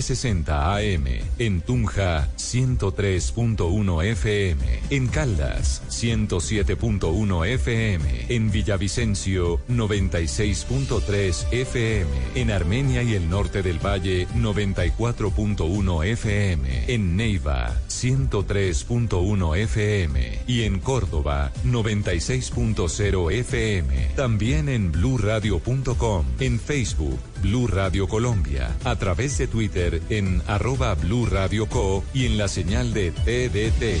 60 AM, en Tunja 103.1 FM, en Caldas 107.1 FM, en Villavicencio 96.3 FM, en Armenia y el norte del Valle 94.1 FM, en Neiva 103.1 FM y en Córdoba 96.0 FM. También en bluradio.com, en Facebook Blue Radio Colombia, a través de Twitter en arroba Blue Radio Co y en la señal de TDT.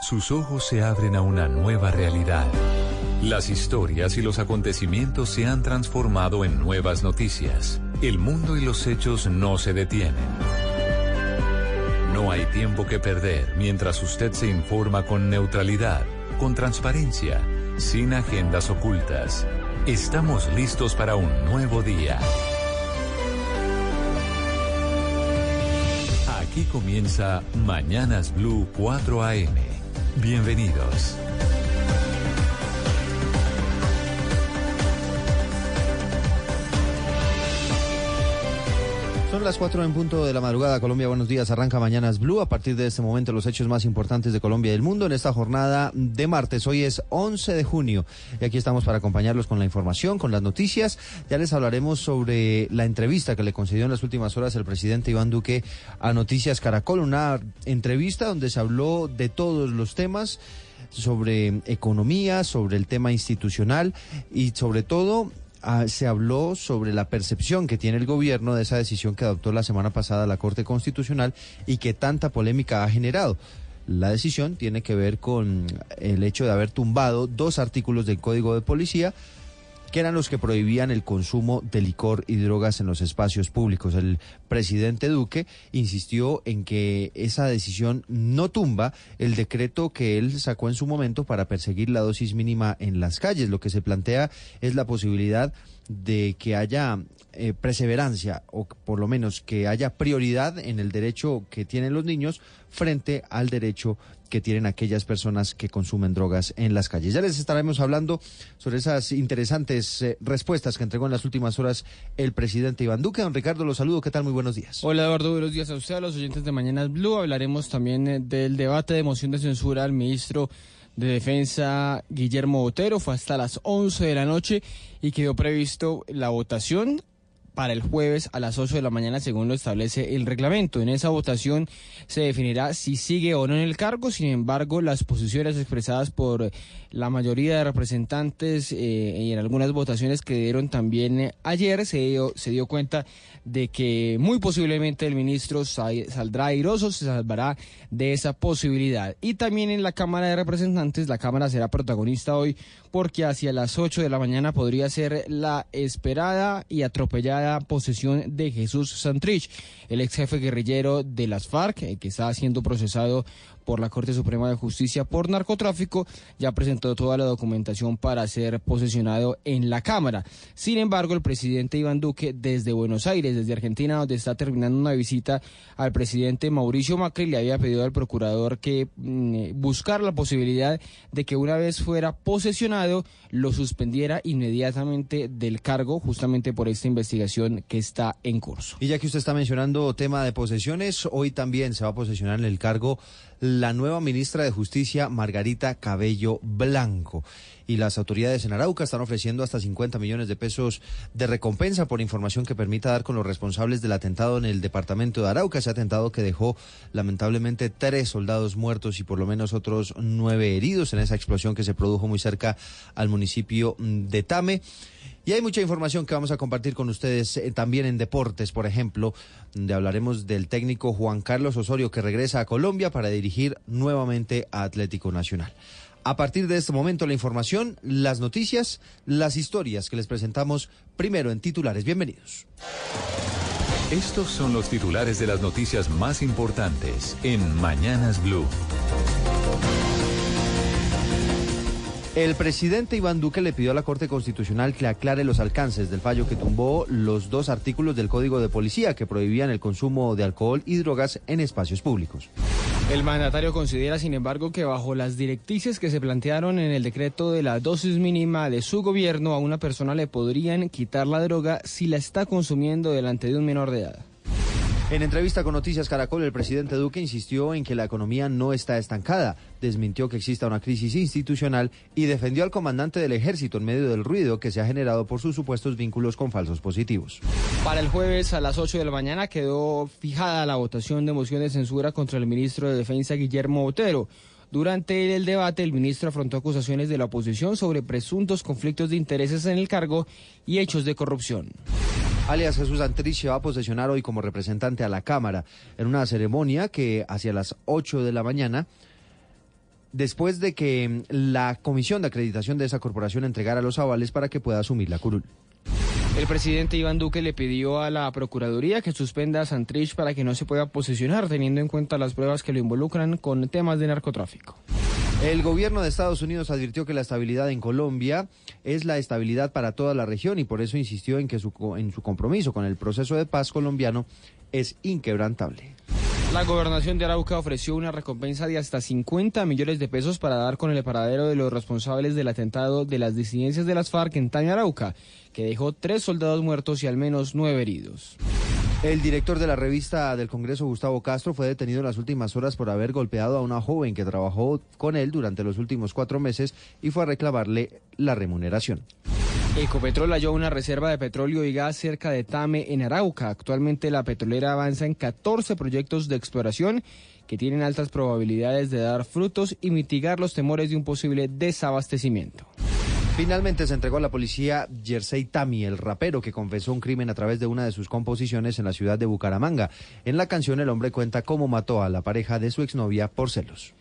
Sus ojos se abren a una nueva realidad. Las historias y los acontecimientos se han transformado en nuevas noticias. El mundo y los hechos no se detienen. No hay tiempo que perder mientras usted se informa con neutralidad, con transparencia, sin agendas ocultas. Estamos listos para un nuevo día. Aquí comienza Mañanas Blue 4 AM. Bienvenidos. Las 4 en punto de la madrugada. Colombia, buenos días. Arranca Mañanas Blue. A partir de este momento, los hechos más importantes de Colombia y del mundo en esta jornada de martes. Hoy es 11 de junio y aquí estamos para acompañarlos con la información, con las noticias. Ya les hablaremos sobre la entrevista que le concedió en las últimas horas el presidente Iván Duque a Noticias Caracol. Una entrevista donde se habló de todos los temas sobre economía, sobre el tema institucional y sobre todo Ah, se habló sobre la percepción que tiene el gobierno de esa decisión que adoptó la semana pasada la Corte Constitucional y que tanta polémica ha generado. La decisión tiene que ver con el hecho de haber tumbado dos artículos del Código de Policía que eran los que prohibían el consumo de licor y drogas en los espacios públicos. El presidente Duque insistió en que esa decisión no tumba el decreto que él sacó en su momento para perseguir la dosis mínima en las calles. Lo que se plantea es la posibilidad que haya eh, perseverancia o por lo menos que haya prioridad en el derecho que tienen los niños frente al derecho que tienen aquellas personas que consumen drogas en las calles. Ya les estaremos hablando sobre esas interesantes eh, respuestas que entregó en las últimas horas el presidente Iván Duque. Don Ricardo, los saludo. ¿Qué tal? Muy buenos días. Hola Eduardo, buenos días a usted, a los oyentes de Mañanas Blue. Hablaremos también eh, del debate de moción de censura al ministro de Defensa Guillermo Botero. Fue hasta las 11 de la noche y quedó previsto la votación para el jueves a las 8 de la mañana, según lo establece el reglamento. En esa votación se definirá si sigue o no en el cargo. Sin embargo, las posiciones expresadas por la mayoría de representantes eh, y en algunas votaciones que dieron también ayer se dio, se dio cuenta de que muy posiblemente el ministro saldrá airoso, se salvará de esa posibilidad. Y también en la Cámara de Representantes, la Cámara será protagonista hoy porque hacia las 8 de la mañana podría ser la esperada y atropellada posesión de Jesús Santrich, el ex jefe guerrillero de las FARC, eh, que está siendo procesado por la Corte Suprema de Justicia por narcotráfico, ya presentó toda la documentación para ser posesionado en la Cámara. Sin embargo, el presidente Iván Duque desde Buenos Aires, desde Argentina, donde está terminando una visita al presidente Mauricio Macri, le había pedido al procurador que mm, buscar la posibilidad de que una vez fuera posesionado, lo suspendiera inmediatamente del cargo, justamente por esta investigación que está en curso. Y ya que usted está mencionando tema de posesiones, hoy también se va a posesionar en el cargo la nueva ministra de Justicia, Margarita Cabello Blanco. y las autoridades en Arauca están ofreciendo hasta 50 millones de pesos de recompensa por información que permita dar con los responsables del atentado en el departamento de Arauca, ese atentado que dejó lamentablemente tres soldados muertos y por lo menos otros nueve heridos en esa explosión que se produjo muy cerca al municipio de Tame. Y hay mucha información que vamos a compartir con ustedes eh, también en deportes, por ejemplo, donde hablaremos del técnico Juan Carlos Osorio que regresa a Colombia para dirigir nuevamente a Atlético Nacional. A partir de este momento, la información, las noticias, las historias que les presentamos primero en titulares. Bienvenidos. Estos son los titulares de las noticias más importantes en Mañanas Blue. El presidente Iván Duque le pidió a la Corte Constitucional que aclare los alcances del fallo que tumbó los dos artículos del Código de Policía que prohibían el consumo de alcohol y drogas en espacios públicos. El mandatario considera, sin embargo, que bajo las directrices que se plantearon en el decreto de la dosis mínima de su gobierno, a una persona le podrían quitar la droga si la está consumiendo delante de un menor de edad. En entrevista con Noticias Caracol, el presidente Duque insistió en que la economía no está estancada, desmintió que exista una crisis institucional y defendió al comandante del ejército en medio del ruido que se ha generado por sus supuestos vínculos con falsos positivos. Para el jueves a las 8 de la mañana quedó fijada la votación de moción de censura contra el ministro de Defensa Guillermo Botero. Durante el debate, el ministro afrontó acusaciones de la oposición sobre presuntos conflictos de intereses en el cargo y hechos de corrupción alias Jesús Antrich, se va a posesionar hoy como representante a la Cámara en una ceremonia que hacia las 8 de la mañana después de que la comisión de acreditación de esa corporación entregara los avales para que pueda asumir la curul. El presidente Iván Duque le pidió a la Procuraduría que suspenda a Santrich para que no se pueda posesionar, teniendo en cuenta las pruebas que lo involucran con temas de narcotráfico. El gobierno de Estados Unidos advirtió que la estabilidad en Colombia es la estabilidad para toda la región y por eso insistió en que su, en su compromiso con el proceso de paz colombiano es inquebrantable. La gobernación de Arauca ofreció una recompensa de hasta 50 millones de pesos para dar con el paradero de los responsables del atentado de las disidencias de las FARC en Taña Arauca, que dejó tres soldados muertos y al menos nueve heridos. El director de la revista del Congreso, Gustavo Castro, fue detenido en las últimas horas por haber golpeado a una joven que trabajó con él durante los últimos cuatro meses y fue a reclamarle la remuneración. Ecopetrol halló una reserva de petróleo y gas cerca de Tame, en Arauca. Actualmente la petrolera avanza en 14 proyectos de exploración que tienen altas probabilidades de dar frutos y mitigar los temores de un posible desabastecimiento. Finalmente se entregó a la policía Jersey Tami, el rapero que confesó un crimen a través de una de sus composiciones en la ciudad de Bucaramanga. En la canción el hombre cuenta cómo mató a la pareja de su exnovia por celos.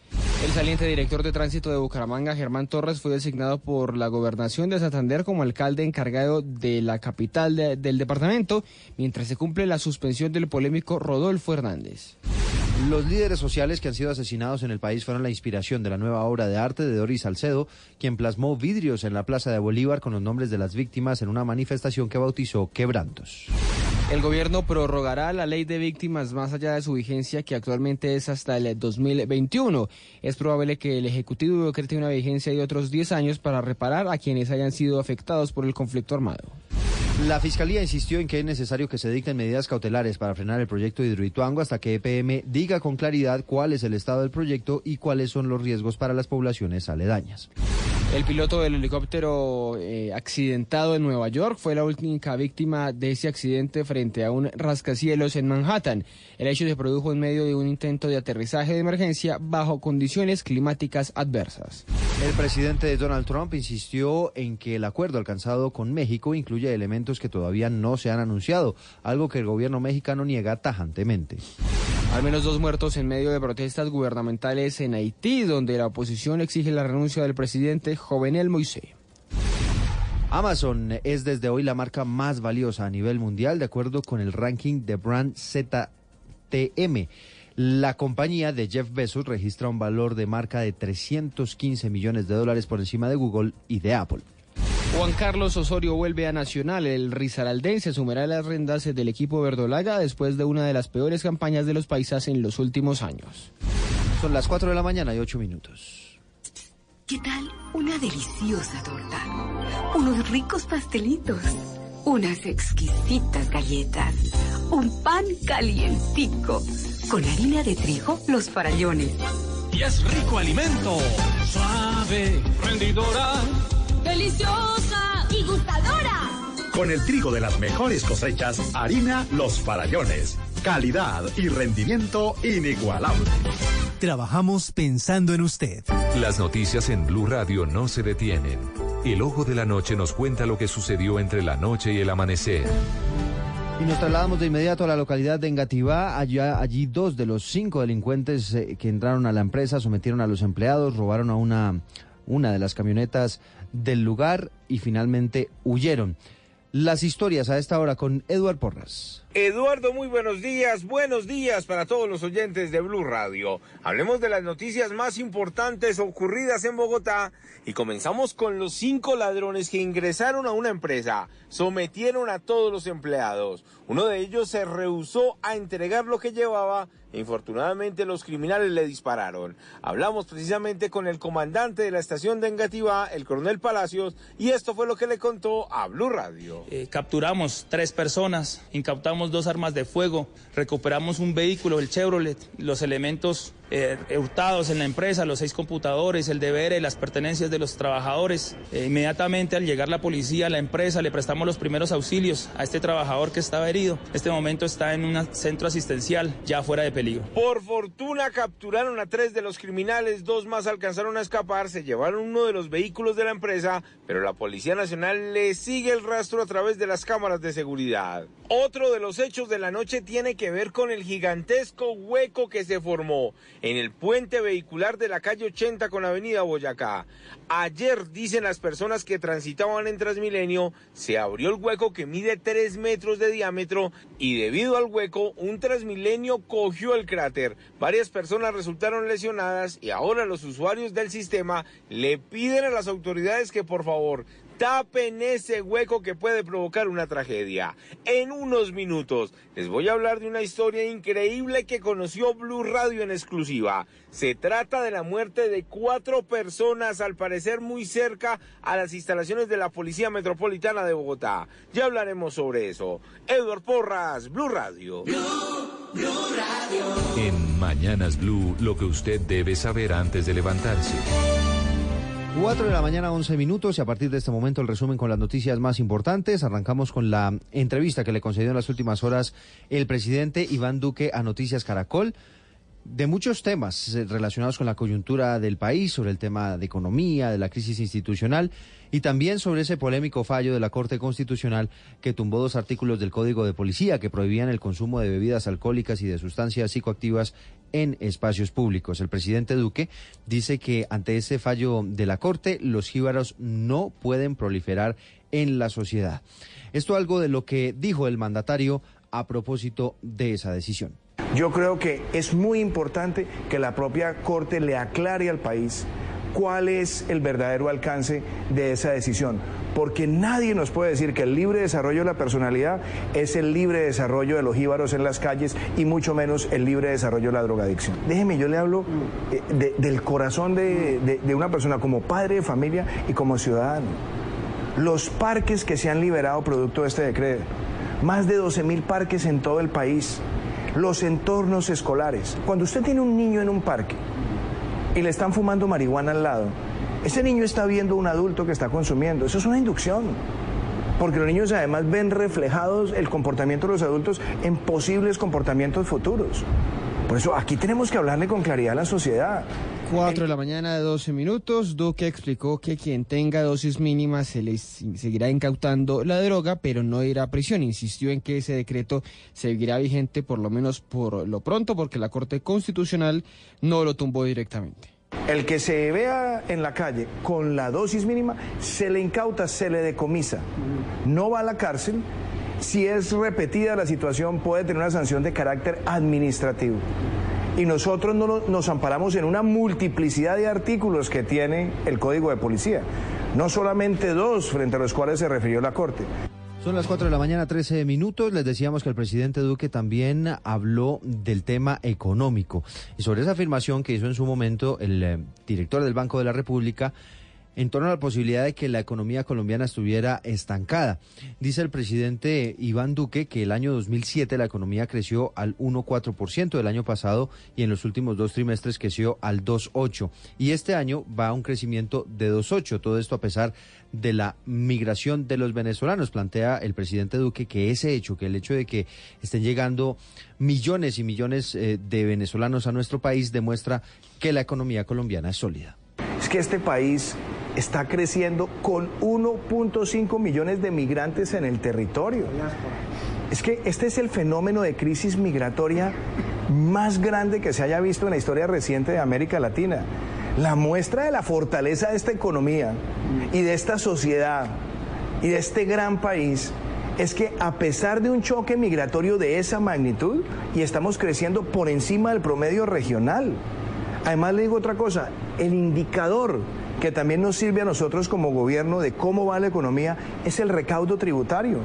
El saliente director de tránsito de Bucaramanga, Germán Torres, fue designado por la gobernación de Santander como alcalde encargado de la capital del departamento, mientras se cumple la suspensión del polémico Rodolfo Hernández. Los líderes sociales que han sido asesinados en el país fueron la inspiración de la nueva obra de arte de Doris Salcedo, quien plasmó vidrios en la Plaza de Bolívar con los nombres de las víctimas en una manifestación que bautizó Quebrantos. El gobierno prorrogará la ley de víctimas más allá de su vigencia, que actualmente es hasta el 2021. Es probable que el Ejecutivo decrete una vigencia de otros 10 años para reparar a quienes hayan sido afectados por el conflicto armado. La Fiscalía insistió en que es necesario que se dicten medidas cautelares para frenar el proyecto de Hidroituango hasta que EPM diga con claridad cuál es el estado del proyecto y cuáles son los riesgos para las poblaciones aledañas. El piloto del helicóptero eh, accidentado en Nueva York fue la única víctima de ese accidente frente a un rascacielos en Manhattan. El hecho se produjo en medio de un intento de aterrizaje de emergencia bajo condiciones climáticas adversas. El presidente Donald Trump insistió en que el acuerdo alcanzado con México incluye elementos que todavía no se han anunciado, algo que el gobierno mexicano niega tajantemente. Al menos dos muertos en medio de protestas gubernamentales en Haití, donde la oposición exige la renuncia del presidente Jovenel Moisés. Amazon es desde hoy la marca más valiosa a nivel mundial, de acuerdo con el ranking de Brand ZTM. La compañía de Jeff Bezos registra un valor de marca de 315 millones de dólares por encima de Google y de Apple. Juan Carlos Osorio vuelve a Nacional. El Risaraldense asumirá las rendas del equipo verdolaga después de una de las peores campañas de los paisas en los últimos años. Son las 4 de la mañana y 8 minutos. ¿Qué tal una deliciosa torta? Unos ricos pastelitos, unas exquisitas galletas, un pan calientico con harina de trigo, los farallones. Y es rico alimento, suave, rendidora Con el trigo de las mejores cosechas, harina Los Farallones. Calidad y rendimiento inigualable. Trabajamos pensando en usted. Las noticias en Blue Radio no se detienen. El ojo de la noche nos cuenta lo que sucedió entre la noche y el amanecer. Y nos trasladamos de inmediato a la localidad de Engativá. Allá, allí dos de los cinco delincuentes eh, que entraron a la empresa sometieron a los empleados, robaron a una, una de las camionetas del lugar y finalmente huyeron. Las historias a esta hora con Eduard Porras. Eduardo, muy buenos días. Buenos días para todos los oyentes de Blue Radio. Hablemos de las noticias más importantes ocurridas en Bogotá y comenzamos con los cinco ladrones que ingresaron a una empresa, sometieron a todos los empleados. Uno de ellos se rehusó a entregar lo que llevaba Infortunadamente los criminales le dispararon. Hablamos precisamente con el comandante de la estación de Engativá, el coronel Palacios, y esto fue lo que le contó a Blue Radio. Eh, capturamos tres personas, incautamos dos armas de fuego, recuperamos un vehículo, el Chevrolet, los elementos eh, hurtados en la empresa, los seis computadores, el deber y las pertenencias de los trabajadores. Eh, inmediatamente al llegar la policía a la empresa le prestamos los primeros auxilios a este trabajador que estaba herido. Este momento está en un centro asistencial ya fuera de peligro. Por fortuna capturaron a tres de los criminales, dos más alcanzaron a escapar, se llevaron uno de los vehículos de la empresa, pero la Policía Nacional le sigue el rastro a través de las cámaras de seguridad. Otro de los hechos de la noche tiene que ver con el gigantesco hueco que se formó en el puente vehicular de la calle 80 con Avenida Boyacá. Ayer, dicen las personas que transitaban en Transmilenio, se abrió el hueco que mide 3 metros de diámetro y debido al hueco, un Transmilenio cogió el cráter. Varias personas resultaron lesionadas y ahora los usuarios del sistema le piden a las autoridades que por favor tapen ese hueco que puede provocar una tragedia. En unos minutos les voy a hablar de una historia increíble que conoció Blue Radio en exclusiva. Se trata de la muerte de cuatro personas, al parecer muy cerca a las instalaciones de la Policía Metropolitana de Bogotá. Ya hablaremos sobre eso. Edward Porras, Blue Radio. Blue Radio. En Mañanas Blue, lo que usted debe saber antes de levantarse. 4 de la mañana, 11 minutos, y a partir de este momento el resumen con las noticias más importantes. Arrancamos con la entrevista que le concedió en las últimas horas el presidente Iván Duque a Noticias Caracol de muchos temas eh, relacionados con la coyuntura del país, sobre el tema de economía, de la crisis institucional y también sobre ese polémico fallo de la Corte Constitucional que tumbó dos artículos del Código de Policía que prohibían el consumo de bebidas alcohólicas y de sustancias psicoactivas en espacios públicos. El presidente Duque dice que ante ese fallo de la Corte los jíbaros no pueden proliferar en la sociedad. Esto algo de lo que dijo el mandatario a propósito de esa decisión. Yo creo que es muy importante que la propia Corte le aclare al país cuál es el verdadero alcance de esa decisión. Porque nadie nos puede decir que el libre desarrollo de la personalidad es el libre desarrollo de los jíbaros en las calles y mucho menos el libre desarrollo de la drogadicción. Déjeme, yo le hablo eh, del corazón de, de una persona como padre de familia y como ciudadano. Los parques que se han liberado producto de este decreto, más de 12 mil parques en todo el país, los entornos escolares. Cuando usted tiene un niño en un parque y le están fumando marihuana al lado, ese niño está viendo un adulto que está consumiendo. Eso es una inducción. Porque los niños además ven reflejados el comportamiento de los adultos en posibles comportamientos futuros. Por eso aquí tenemos que hablarle con claridad a la sociedad. 4 de la mañana de 12 minutos, Duque explicó que quien tenga dosis mínimas se le seguirá incautando la droga, pero no irá a prisión. Insistió en que ese decreto seguirá vigente por lo menos por lo pronto, porque la Corte Constitucional no lo tumbó directamente. El que se vea en la calle con la dosis mínima, se le incauta, se le decomisa. No va a la cárcel. Si es repetida la situación, puede tener una sanción de carácter administrativo y nosotros no nos amparamos en una multiplicidad de artículos que tiene el Código de Policía, no solamente dos frente a los cuales se refirió la Corte. Son las 4 de la mañana, 13 minutos. Les decíamos que el presidente Duque también habló del tema económico. Y sobre esa afirmación que hizo en su momento el eh, director del Banco de la República, en torno a la posibilidad de que la economía colombiana estuviera estancada. Dice el presidente Iván Duque que el año 2007 la economía creció al 1,4% del año pasado y en los últimos dos trimestres creció al 2,8%. Y este año va a un crecimiento de 2,8%. Todo esto a pesar de la migración de los venezolanos. Plantea el presidente Duque que ese hecho, que el hecho de que estén llegando millones y millones eh, de venezolanos a nuestro país demuestra que la economía colombiana es sólida. Es que este país está creciendo con 1.5 millones de migrantes en el territorio. Es que este es el fenómeno de crisis migratoria más grande que se haya visto en la historia reciente de América Latina. La muestra de la fortaleza de esta economía y de esta sociedad y de este gran país es que a pesar de un choque migratorio de esa magnitud, y estamos creciendo por encima del promedio regional. Además le digo otra cosa, el indicador que también nos sirve a nosotros como gobierno de cómo va la economía es el recaudo tributario.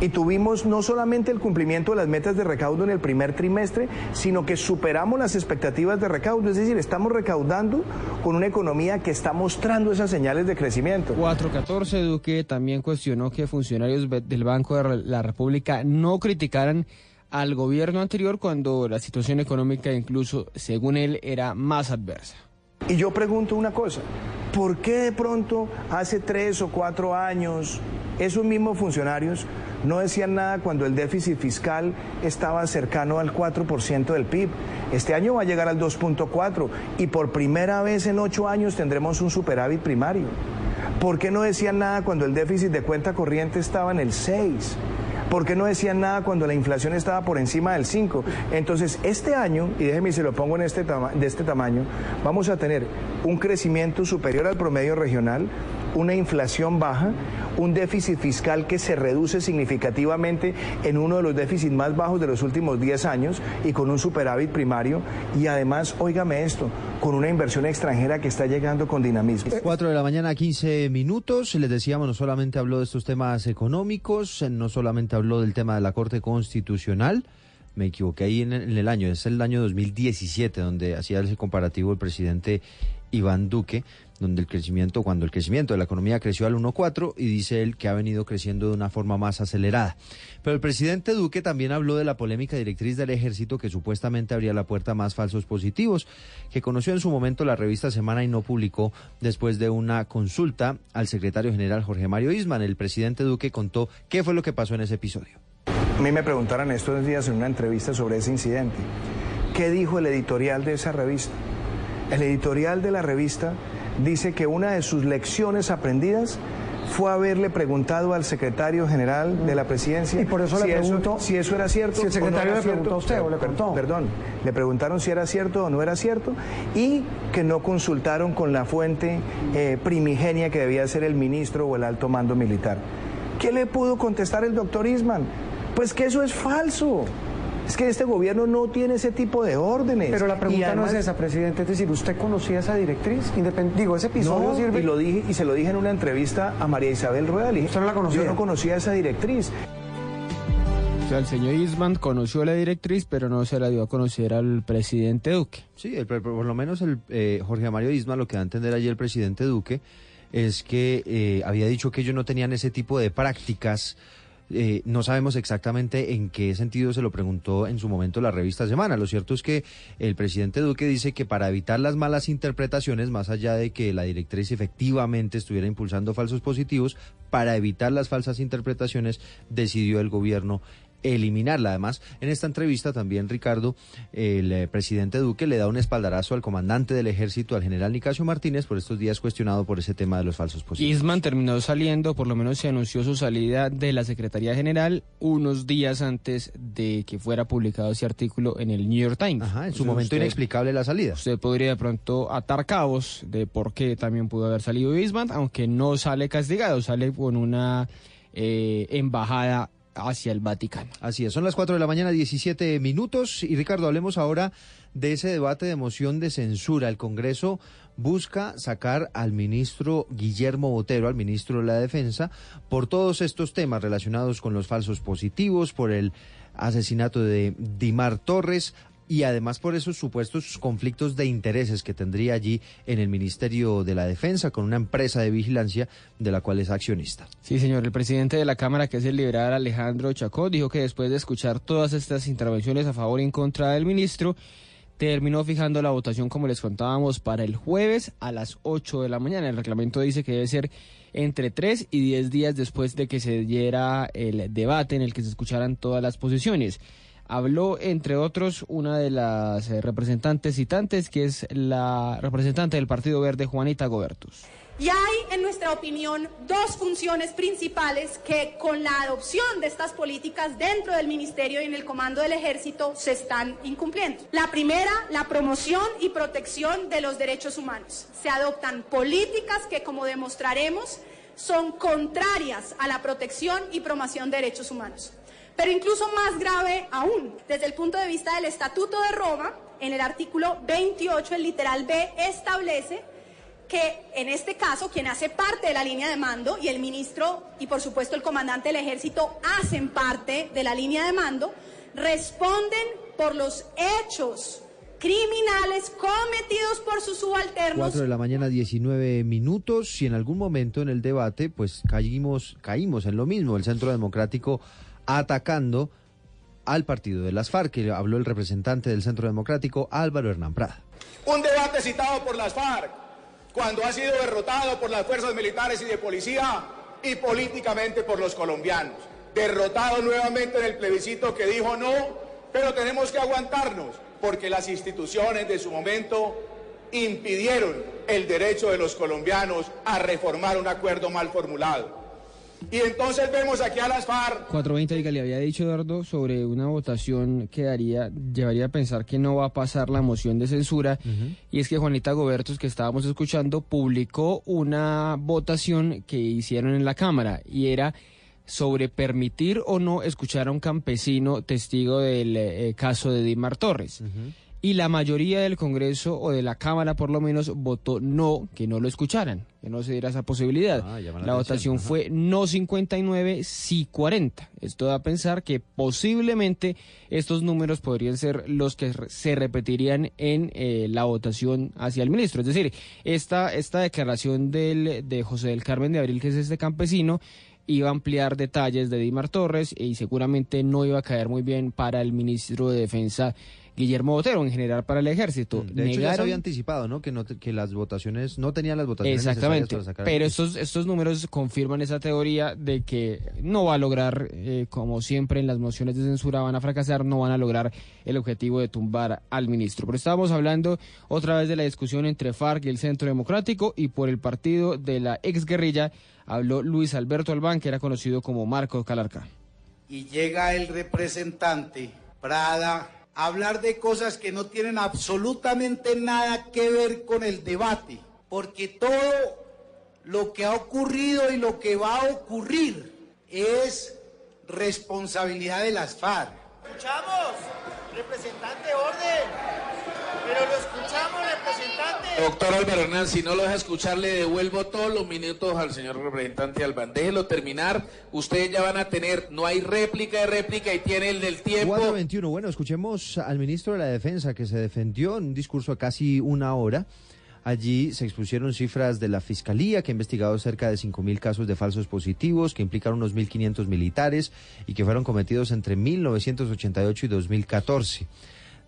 Y tuvimos no solamente el cumplimiento de las metas de recaudo en el primer trimestre, sino que superamos las expectativas de recaudo. Es decir, estamos recaudando con una economía que está mostrando esas señales de crecimiento. 414 Duque también cuestionó que funcionarios del Banco de la República no criticaran al gobierno anterior cuando la situación económica incluso, según él, era más adversa. Y yo pregunto una cosa, ¿por qué de pronto hace tres o cuatro años esos mismos funcionarios no decían nada cuando el déficit fiscal estaba cercano al 4% del PIB? Este año va a llegar al 2.4 y por primera vez en ocho años tendremos un superávit primario. ¿Por qué no decían nada cuando el déficit de cuenta corriente estaba en el 6? ¿Por qué no decían nada cuando la inflación estaba por encima del 5? Entonces, este año, y déjeme si lo pongo en este de este tamaño, vamos a tener un crecimiento superior al promedio regional, una inflación baja, un déficit fiscal que se reduce significativamente en uno de los déficits más bajos de los últimos 10 años y con un superávit primario y además, óigame esto, con una inversión extranjera que está llegando con dinamismo. 4 de la mañana, 15 minutos. Les decíamos, no solamente habló de estos temas económicos, no solamente habló del tema de la Corte Constitucional, me equivoqué ahí en el año, es el año 2017 donde hacía ese comparativo el presidente Iván Duque, donde el crecimiento, cuando el crecimiento de la economía creció al 1,4 y dice él que ha venido creciendo de una forma más acelerada. Pero el presidente Duque también habló de la polémica directriz del ejército que supuestamente abría la puerta a más falsos positivos, que conoció en su momento la revista Semana y no publicó después de una consulta al secretario general Jorge Mario Isman. El presidente Duque contó qué fue lo que pasó en ese episodio. A mí me preguntaron estos días en una entrevista sobre ese incidente. ¿Qué dijo el editorial de esa revista? El editorial de la revista dice que una de sus lecciones aprendidas fue haberle preguntado al secretario general de la presidencia y por eso si le preguntó si eso era cierto si el secretario le preguntó a usted o le contó. perdón le preguntaron si era cierto o no era cierto y que no consultaron con la fuente eh, primigenia que debía ser el ministro o el alto mando militar. ¿qué le pudo contestar el doctor Isman? pues que eso es falso es que este gobierno no tiene ese tipo de órdenes. Pero la pregunta no es esa, presidente. Es decir, ¿usted conocía esa directriz? digo, ese episodio no, sirve... Y, lo dije, y se lo dije en una entrevista a María Isabel Rueda. ¿Usted no la conocía? Yo no conocía esa directriz. O sea, el señor Isman conoció la directriz, pero no se la dio a conocer al presidente Duque. Sí, por, lo menos el eh, Jorge Mario Isman, lo que da a entender ayer el presidente Duque, es que eh, había dicho que ellos no tenían ese tipo de prácticas eh, no sabemos exactamente en qué sentido se lo preguntó en su momento la revista Semana. Lo cierto es que el presidente Duque dice que para evitar las malas interpretaciones, más allá de que la directriz efectivamente estuviera impulsando falsos positivos, para evitar las falsas interpretaciones, decidió el gobierno eliminarla. Además, en esta entrevista también Ricardo, el eh, presidente Duque le da un espaldarazo al comandante del ejército, al general Nicasio Martínez, por estos días cuestionado por ese tema de los falsos positivos. Isman terminó saliendo, por lo menos se anunció su salida de la Secretaría General unos días antes de que fuera publicado ese artículo en el New York Times. Ajá, en su momento inexplicable la salida. Usted podría de pronto atar cabos de por qué también pudo haber salido Isman, aunque no sale castigado, sale con una eh, embajada hacia el Vaticano. Así es, son las 4 de la mañana, 17 minutos. Y Ricardo, hablemos ahora de ese debate de moción de censura. El Congreso busca sacar al ministro Guillermo Botero, al ministro de la Defensa, por todos estos temas relacionados con los falsos positivos, por el asesinato de Dimar Torres, y además por esos supuestos conflictos de intereses que tendría allí en el Ministerio de la Defensa con una empresa de vigilancia de la cual es accionista. Sí, señor. El presidente de la Cámara, que es el liberal Alejandro Chacó, dijo que después de escuchar todas estas intervenciones a favor y en contra del ministro, terminó fijando la votación, como les contábamos, para el jueves a las 8 de la mañana. El reglamento dice que debe ser entre 3 y 10 días después de que se diera el debate en el que se escucharan todas las posiciones. Habló, entre otros, una de las eh, representantes citantes, que es la representante del Partido Verde, Juanita Gobertus. Y hay, en nuestra opinión, dos funciones principales que con la adopción de estas políticas dentro del Ministerio y en el Comando del Ejército se están incumpliendo. La primera, la promoción y protección de los derechos humanos. Se adoptan políticas que, como demostraremos, son contrarias a la protección y promoción de derechos humanos. Pero incluso más grave aún, desde el punto de vista del Estatuto de Roma, en el artículo 28, el literal B establece que en este caso quien hace parte de la línea de mando y el ministro y por supuesto el comandante del ejército hacen parte de la línea de mando, responden por los hechos criminales cometidos por sus subalternos. 4 de la mañana, 19 minutos. Si en algún momento en el debate, pues caímos, caímos en lo mismo, el Centro Democrático atacando al partido de las FARC, que habló el representante del Centro Democrático, Álvaro Hernán Prada. Un debate citado por las FARC, cuando ha sido derrotado por las fuerzas militares y de policía y políticamente por los colombianos. Derrotado nuevamente en el plebiscito que dijo no, pero tenemos que aguantarnos porque las instituciones de su momento impidieron el derecho de los colombianos a reformar un acuerdo mal formulado. Y entonces vemos aquí a las FARC. 420, diga, le había dicho Eduardo sobre una votación que daría, llevaría a pensar que no va a pasar la moción de censura. Y es que Juanita Gobertos, que estábamos escuchando, publicó una votación que hicieron en la Cámara y era sobre permitir o no escuchar a un campesino testigo del eh, caso de Dimar Torres y la mayoría del Congreso o de la Cámara por lo menos votó no, que no lo escucharan, que no se diera esa posibilidad. Ah, la, votación fue no 59, sí 40. Esto da a pensar que posiblemente estos números podrían ser los que se repetirían en eh, la votación hacia el ministro. Es decir, esta, esta declaración del, de José del Carmen de Abril, que es este campesino, iba a ampliar detalles de Dimar Torres y seguramente no iba a caer muy bien para el ministro de Defensa Guillermo Botero, en general para el ejército. De hecho, ya se había anticipado, ¿no? Que, no, que las votaciones, no tenían las votaciones Exactamente, para sacar pero estos, estos números confirman esa teoría de que no va a lograr, eh, como siempre en las mociones de censura van a fracasar, no van a lograr el objetivo de tumbar al ministro. Pero estábamos hablando otra vez de la discusión entre FARC y el Centro Democrático y por el partido de la exguerrilla habló Luis Alberto Albán, que era conocido como Marco Calarca. Y llega el representante Prada hablar de cosas que no tienen absolutamente nada que ver con el debate, porque todo lo que ha ocurrido y lo que va a ocurrir es responsabilidad de las FARC. Escuchamos, representante, orden. Pero lo escuchamos, representante. Doctor Álvaro Hernán, si no lo deja escuchar, le devuelvo todos los minutos al señor representante Albán. Déjelo terminar. Ustedes ya van a tener, no hay réplica de réplica y tiene el del tiempo. 421. Bueno, escuchemos al ministro de la Defensa que se defendió en un discurso de casi una hora. Allí se expusieron cifras de la Fiscalía, que ha investigado cerca de 5.000 casos de falsos positivos, que implicaron unos 1.500 militares y que fueron cometidos entre 1988 y 2014.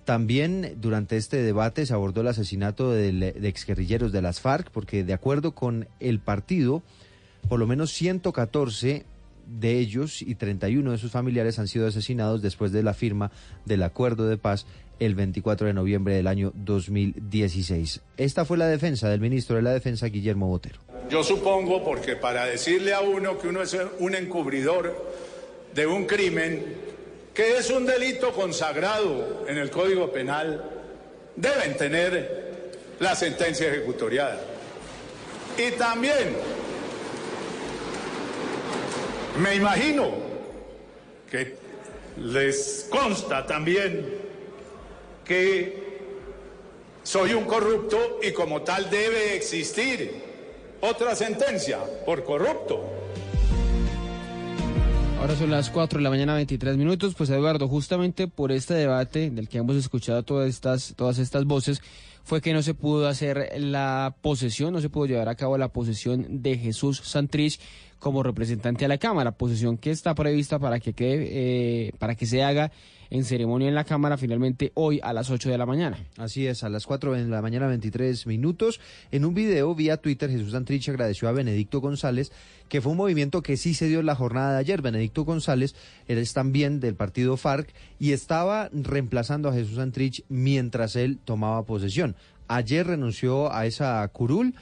También durante este debate se abordó el asesinato de, exguerrilleros de las FARC, porque de acuerdo con el partido, por lo menos 114 de ellos y 31 de sus familiares han sido asesinados después de la firma del acuerdo de paz el 24 de noviembre del año 2016. Esta fue la defensa del ministro de la Defensa, Guillermo Botero. Yo supongo, porque para decirle a uno que uno es un encubridor de un crimen, que es un delito consagrado en el Código Penal, deben tener la sentencia ejecutoriada. Y también me imagino que les consta también que soy un corrupto y como tal debe existir otra sentencia por corrupto. Ahora son las 4 de la mañana, 23 minutos. Pues Eduardo, justamente por este debate del que hemos escuchado todas estas, todas estas voces, fue que no se pudo hacer la posesión, no se pudo llevar a cabo la posesión de Jesús Santrich como representante a la Cámara, posesión que está prevista para que quede, eh, para que se haga en ceremonia en la Cámara finalmente hoy a las 8 de la mañana. Así es, a las 4 de la mañana 23 minutos. En un video vía Twitter, Jesús Santrich agradeció a Benedicto González, que fue un movimiento que sí se dio en la jornada de ayer. Benedicto González es también del partido FARC y estaba reemplazando a Jesús Santrich mientras él tomaba posesión. Ayer renunció a esa curul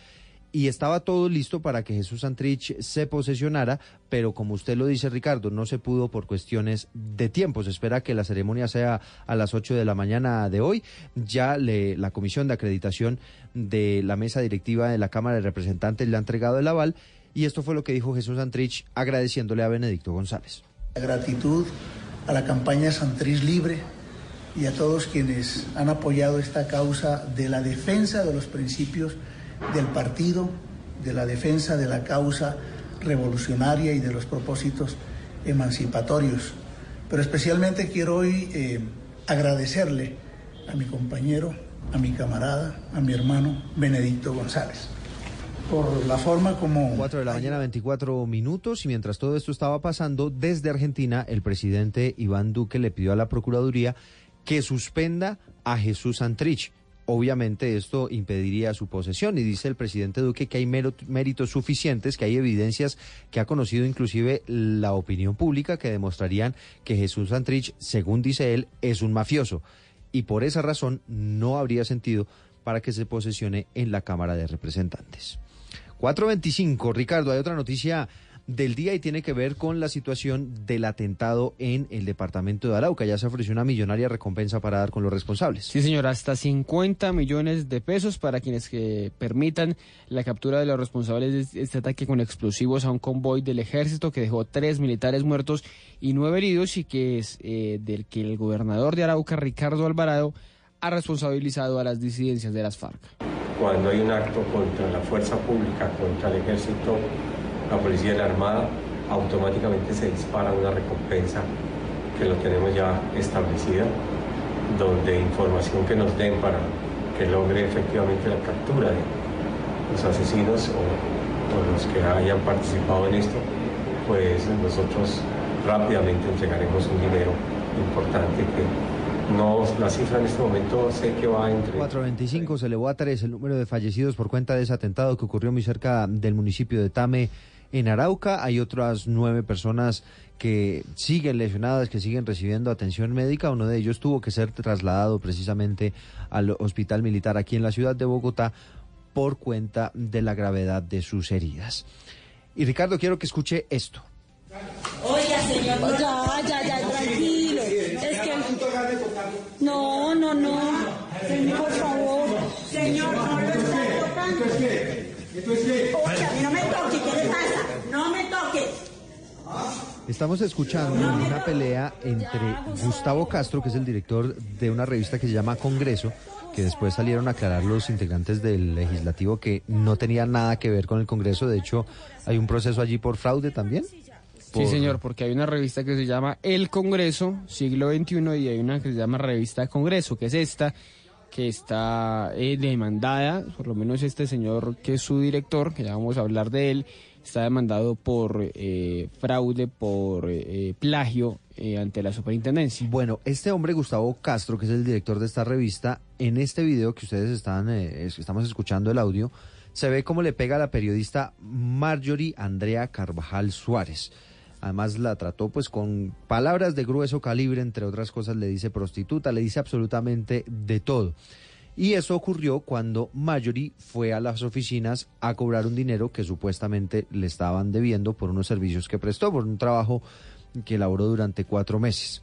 y estaba todo listo para que Jesús Santrich se posesionara, pero como usted lo dice, Ricardo, no se pudo por cuestiones de tiempo. Se espera que la ceremonia sea a las 8 de la mañana de hoy. Ya le, la comisión de acreditación de la mesa directiva de la Cámara de Representantes le ha entregado el aval y esto fue lo que dijo Jesús Santrich agradeciéndole a Benedicto González. Gratitud a la campaña Santrich Libre y a todos quienes han apoyado esta causa de la defensa de los principios del partido, de la defensa de la causa revolucionaria y de los propósitos emancipatorios. Pero especialmente quiero hoy eh, agradecerle a mi compañero, a mi camarada, a mi hermano Benedicto González por la forma como... 4 de la mañana, 24 minutos, y mientras todo esto estaba pasando, desde Argentina, el presidente Iván Duque le pidió a la Procuraduría que suspenda a Jesús Santrich. Obviamente esto impediría su posesión y dice el presidente Duque que hay méritos suficientes, que hay evidencias que ha conocido inclusive la opinión pública que demostrarían que Jesús Santrich, según dice él, es un mafioso. Y por esa razón no habría sentido para que se posesione en la Cámara de Representantes. 425, Ricardo, hay otra noticia del día y tiene que ver con la situación del atentado en el departamento de Arauca. Ya se ofreció una millonaria recompensa para dar con los responsables. Sí, señor, hasta 50 millones de pesos para quienes que permitan la captura de los responsables de este ataque con explosivos a un convoy del ejército que dejó tres militares muertos y nueve heridos y que es eh, del que el gobernador de Arauca, Ricardo Alvarado, ha responsabilizado a las disidencias de las FARC. Cuando hay un acto contra la fuerza pública, contra el ejército, la policía y la armada, automáticamente se dispara una recompensa que lo tenemos ya establecida, donde información que nos den para que logre efectivamente la captura de los asesinos o, o los que hayan participado en esto, pues nosotros rápidamente entregaremos un dinero importante que no, la cifra en este momento sé que va entre... 425 se elevó a 3 el número de fallecidos por cuenta de ese atentado que ocurrió muy cerca del municipio de Tame, en Arauca. Hay otras nueve personas que siguen lesionadas, que siguen recibiendo atención médica. Uno de ellos tuvo que ser trasladado precisamente al hospital militar aquí en la ciudad de Bogotá por cuenta de la gravedad de sus heridas. Y Ricardo, quiero que escuche esto. Oiga, señor, ya, ya, ya, tranquilo. Es que... No, no, no. Por favor. Señor, no lo está tocando. ¿Esto es qué? ¿Esto es qué? Oye, a mí no me toque, ¿qué le pasa? No me toques. Estamos escuchando una pelea entre Gustavo Castro, que es el director de una revista que se llama Congreso, que después salieron a aclarar los integrantes del legislativo que no tenían nada que ver con el Congreso. De hecho, hay un proceso allí por fraude también. Sí, señor, porque hay una revista que se llama El Congreso, siglo XXI, y hay una que se llama Revista Congreso, que es esta, que está eh, demandada, por lo menos este señor que es su director, que ya vamos a hablar de él, está demandado por eh, fraude, por eh, plagio ante la superintendencia. Bueno, este hombre, Gustavo Castro, que es el director de esta revista, en este video que ustedes están, estamos escuchando el audio, se ve cómo le pega a la periodista Marjorie Andrea Carvajal Suárez. Además la trató pues con palabras de grueso calibre, entre otras cosas le dice prostituta, le dice absolutamente de todo. Y eso ocurrió cuando Marjorie fue a las oficinas a cobrar un dinero que supuestamente le estaban debiendo por unos servicios que prestó, por un trabajo que elaboró durante cuatro meses.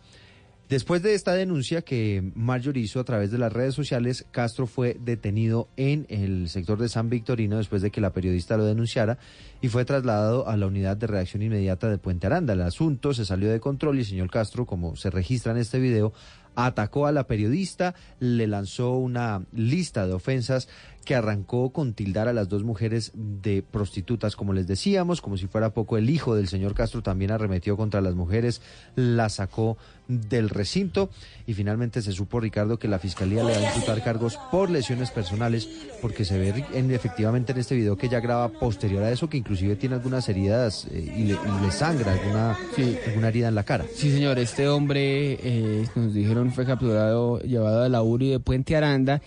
Después de esta denuncia que Marjorie hizo a través de las redes sociales, Castro fue detenido en el sector de San Victorino después de que la periodista lo denunciara y fue trasladado a la unidad de reacción inmediata de Puente Aranda. El asunto se salió de control y el señor Castro, como se registra en este video, atacó a la periodista, le lanzó una lista de ofensas que arrancó con tildar a las dos mujeres de prostitutas, como les decíamos, como si fuera poco el hijo del señor Castro también arremetió contra las mujeres, la sacó del recinto y finalmente se supo, Ricardo, que la fiscalía le va a imputar cargos por lesiones personales porque se ve en, efectivamente en este video que ella graba posterior a eso que inclusive tiene algunas heridas eh, y, le, y, le, sangra alguna, alguna herida en la cara. Sí, señor, este hombre, eh, nos dijeron, fue capturado, llevado a la URI de Puente Aranda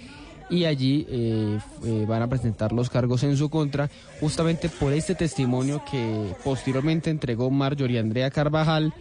y allí eh, eh, van a presentar los cargos en su contra justamente por este testimonio que posteriormente entregó Marjorie Andrea Carvajal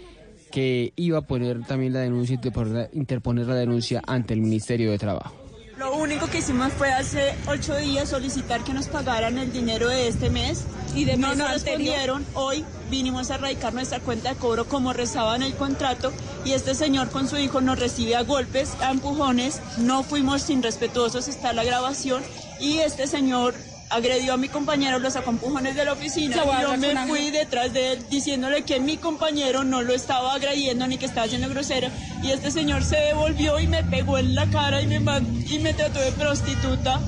que iba a poner también la denuncia y interponer la denuncia ante el Ministerio de Trabajo. Lo único que hicimos fue hace ocho días solicitar que nos pagaran el dinero de este mes y de no nos respondieron. Hoy vinimos a erradicar nuestra cuenta de cobro como rezaba en el contrato y este señor con su hijo nos recibe a golpes, a empujones. No fuimos sin respetuosos, está la grabación y este señor agredió a mi compañero, los acompujones de la oficina. Yo me fui detrás de él diciéndole que mi compañero no lo estaba agrediendo ni que estaba haciendo grosero. Y este señor se devolvió y me pegó en la cara y me, y me trató de prostituta,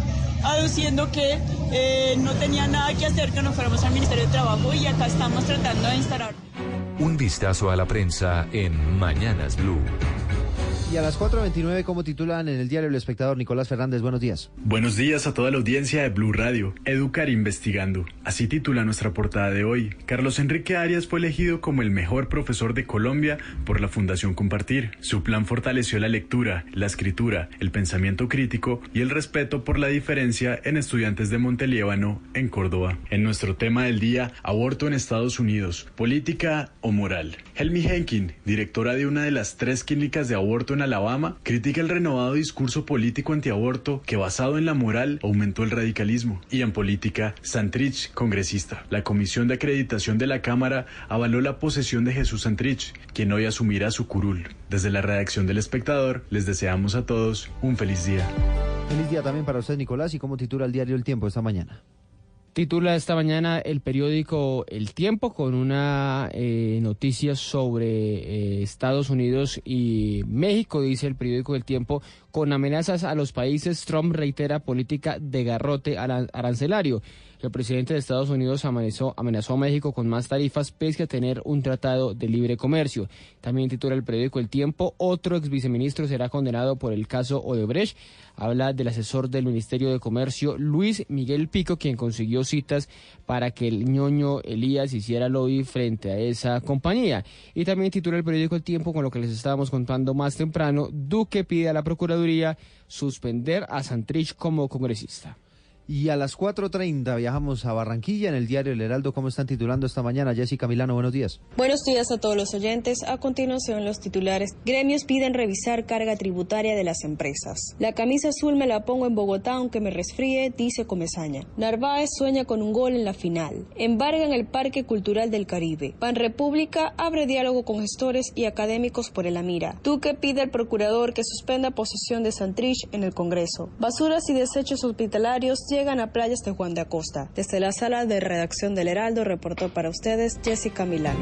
aduciendo que eh, no tenía nada que hacer, que nos fuéramos al Ministerio de Trabajo y acá estamos tratando de instalar. Un vistazo a la prensa en Mañanas Blue. Y a las 4.29, como titulan en el diario El Espectador, Nicolás Fernández, buenos días. Buenos días a toda la audiencia de Blue Radio. Educar investigando. Así titula nuestra portada de hoy. Carlos Enrique Arias fue elegido como el mejor profesor de Colombia por la Fundación Compartir. Su plan fortaleció la lectura, la escritura, el pensamiento crítico y el respeto por la diferencia en estudiantes de Monteliébano, en Córdoba. En nuestro tema del día, aborto en Estados Unidos, política o moral. Helmi Henkin, directora de una de las tres clínicas de aborto en Alabama, critica el renovado discurso político antiaborto que basado en la moral aumentó el radicalismo. Y en política, Santrich, congresista. La Comisión de Acreditación de la Cámara avaló la posesión de Jesús Santrich, quien hoy asumirá su curul. Desde la redacción del espectador, les deseamos a todos un feliz día. Feliz día también para usted, Nicolás. ¿Y cómo titula el diario El Tiempo esta mañana? Titula esta mañana el periódico El Tiempo con una eh, noticia sobre eh, Estados Unidos y México, dice el periódico El Tiempo, con amenazas a los países, Trump reitera política de garrote arancelario. El presidente de Estados Unidos amenazó, amenazó a México con más tarifas pese a tener un tratado de libre comercio. También titula el periódico El Tiempo, otro ex viceministro será condenado por el caso Odebrecht. Habla del asesor del Ministerio de Comercio, Luis Miguel Pico, quien consiguió citas para que el ñoño Elías hiciera lobby frente a esa compañía. Y también titula el periódico El Tiempo con lo que les estábamos contando más temprano. Duque pide a la Procuraduría suspender a Santrich como congresista. Y a las 4.30 viajamos a Barranquilla en el diario El Heraldo. ¿Cómo están titulando esta mañana? Jessica Milano, buenos días. Buenos días a todos los oyentes. A continuación, los titulares. Gremios piden revisar carga tributaria de las empresas. La camisa azul me la pongo en Bogotá aunque me resfríe, dice Comezaña. Narváez sueña con un gol en la final. Embargan el Parque Cultural del Caribe. Pan República abre diálogo con gestores y académicos por el Amira. Duque pide al procurador que suspenda posesión de Santrich en el Congreso. Basuras y desechos hospitalarios llegan a playas de Juan de Acosta. Desde la sala de redacción del Heraldo reportó para ustedes Jessica Milano.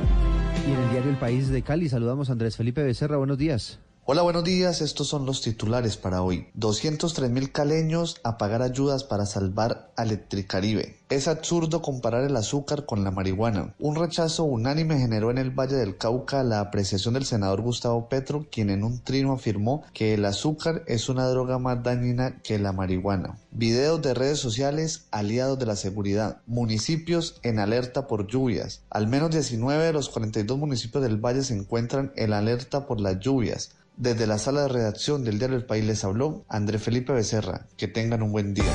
Y en el diario El País de Cali saludamos a Andrés Felipe Becerra. Buenos días. Hola, buenos días. Estos son los titulares para hoy. 203 mil caleños a pagar ayudas para salvar a Electricaribe. Es absurdo comparar el azúcar con la marihuana. Un rechazo unánime generó en el Valle del Cauca la apreciación del senador Gustavo Petro, quien en un trino afirmó que el azúcar es una droga más dañina que la marihuana. Videos de redes sociales, aliados de la seguridad. Municipios en alerta por lluvias. Al menos 19 de los 42 municipios del Valle se encuentran en alerta por las lluvias. Desde la sala de redacción del diario El País les habló André Felipe Becerra. Que tengan un buen día.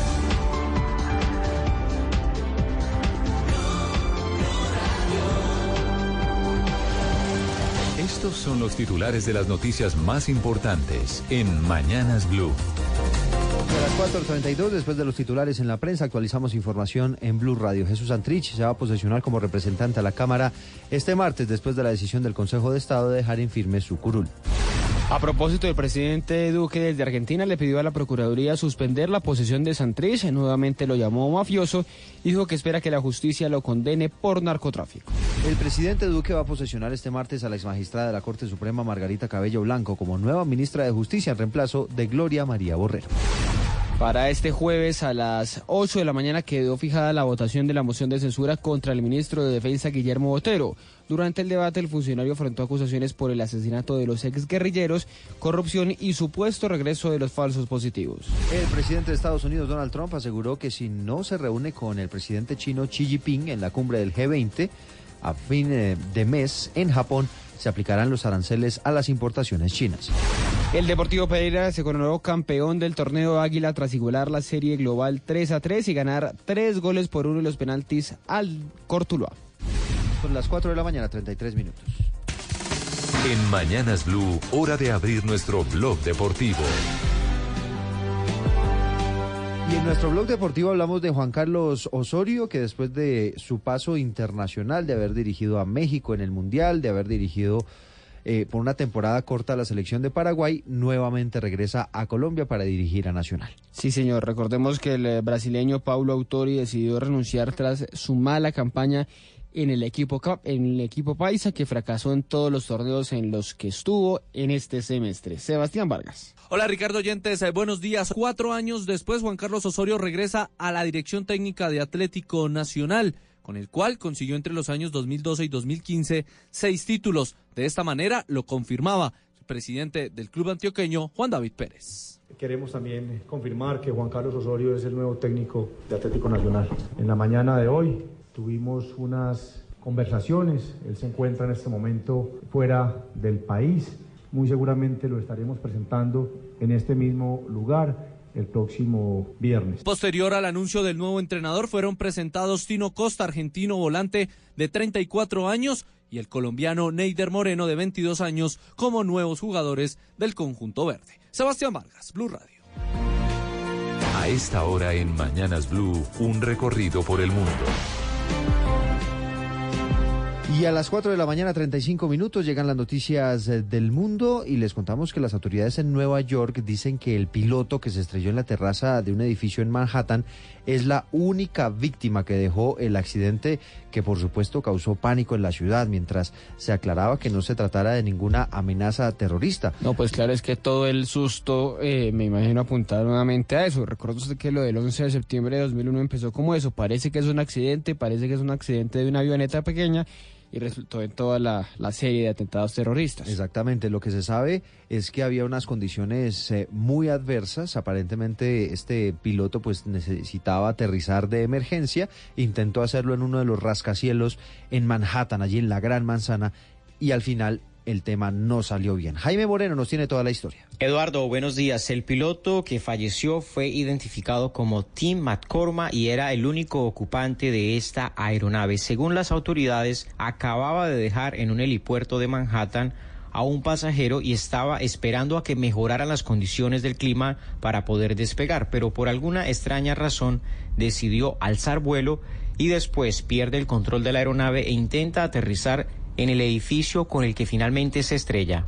Estos son los titulares de las noticias más importantes en Mañanas Blue. A las 4.32, después de los titulares en la prensa, actualizamos información en Blue Radio. Jesús Antrich se va a posesionar como representante a la Cámara este martes, después de la decisión del Consejo de Estado de dejar en firme su curul. A propósito, el presidente Duque desde Argentina le pidió a la Procuraduría suspender la posesión de Santrich, nuevamente lo llamó mafioso dijo que espera que la justicia lo condene por narcotráfico. El presidente Duque va a posesionar este martes a la exmagistrada de la Corte Suprema Margarita Cabello Blanco como nueva ministra de Justicia en reemplazo de Gloria María Borrero. Para este jueves a las 8 de la mañana quedó fijada la votación de la moción de censura contra el ministro de Defensa Guillermo Botero. Durante el debate, el funcionario afrontó acusaciones por el asesinato de los exguerrilleros, corrupción y supuesto regreso de los falsos positivos. El presidente de Estados Unidos, Donald Trump, aseguró que si no se reúne con el presidente chino Xi Jinping en la cumbre del G20 a fin eh, de mes en Japón, se aplicarán los aranceles a las importaciones chinas. El Deportivo Pereira se coronó campeón del torneo Águila tras igualar la serie global 3 a 3 y ganar 3 goles por uno de los penaltis al Cortuluá. Son las 4 de la mañana, 33 minutos. En Mañanas Blue, hora de abrir nuestro blog deportivo. Y en nuestro blog deportivo hablamos de Juan Carlos Osorio, que después de su paso internacional, de haber dirigido a México en el Mundial, de haber dirigido eh, por una temporada corta la selección de Paraguay, nuevamente regresa a Colombia para dirigir a Nacional. Sí, señor. Recordemos que el eh, brasileño Paulo Autori decidió renunciar tras su mala campaña en el equipo en el equipo paisa que fracasó en todos los torneos en los que estuvo en este semestre. Sebastián Vargas. Hola Ricardo Oyentes, eh, buenos días. Cuatro años después, Juan Carlos Osorio regresa a la dirección técnica de Atlético Nacional, con el cual consiguió entre los años 2012 y 2015 seis títulos. De esta manera lo confirmaba el presidente del club antioqueño, Juan David Pérez. Queremos también confirmar que Juan Carlos Osorio es el nuevo técnico de Atlético Nacional. En la mañana de hoy tuvimos unas conversaciones, él se encuentra en este momento fuera del país, muy seguramente lo estaremos presentando en este mismo lugar el próximo viernes. Posterior al anuncio del nuevo entrenador fueron presentados Tino Costa, argentino volante de 34 años, y el colombiano Neider Moreno de 22 años como nuevos jugadores del conjunto verde. Sebastián Vargas, Blue Radio. A esta hora en Mañanas Blue, un recorrido por el mundo. Y a las 4 de la mañana, 35 minutos, llegan las noticias eh, del mundo y les contamos que las autoridades en Nueva York dicen que el piloto que se estrelló en la terraza de un edificio en Manhattan es la única víctima que dejó el accidente que por supuesto causó pánico en la ciudad mientras se aclaraba que no se tratara de ninguna amenaza terrorista. No, pues claro, es que todo el susto, eh, me imagino apuntar nuevamente a eso. Recuerdo usted que lo del 11 de septiembre de 2001 empezó como eso. Parece que es un accidente, parece que es un accidente de una avioneta pequeña y resultó en toda la, serie de atentados terroristas. Exactamente, lo que se sabe es que había unas condiciones eh, muy adversas, aparentemente este piloto pues necesitaba aterrizar de emergencia, intentó hacerlo en uno de los rascacielos en Manhattan, allí en la Gran Manzana, y al final el tema no salió bien. Jaime Moreno nos tiene toda la historia. Eduardo, buenos días. El piloto que falleció fue identificado como Tim McCormack y era el único ocupante de esta aeronave. Según las autoridades, acababa de dejar en un helipuerto de Manhattan a un pasajero y estaba esperando a que mejoraran las condiciones del clima para poder despegar, pero por alguna extraña razón decidió alzar vuelo y después pierde el control de la aeronave e intenta aterrizar en el edificio con el que finalmente se estrella.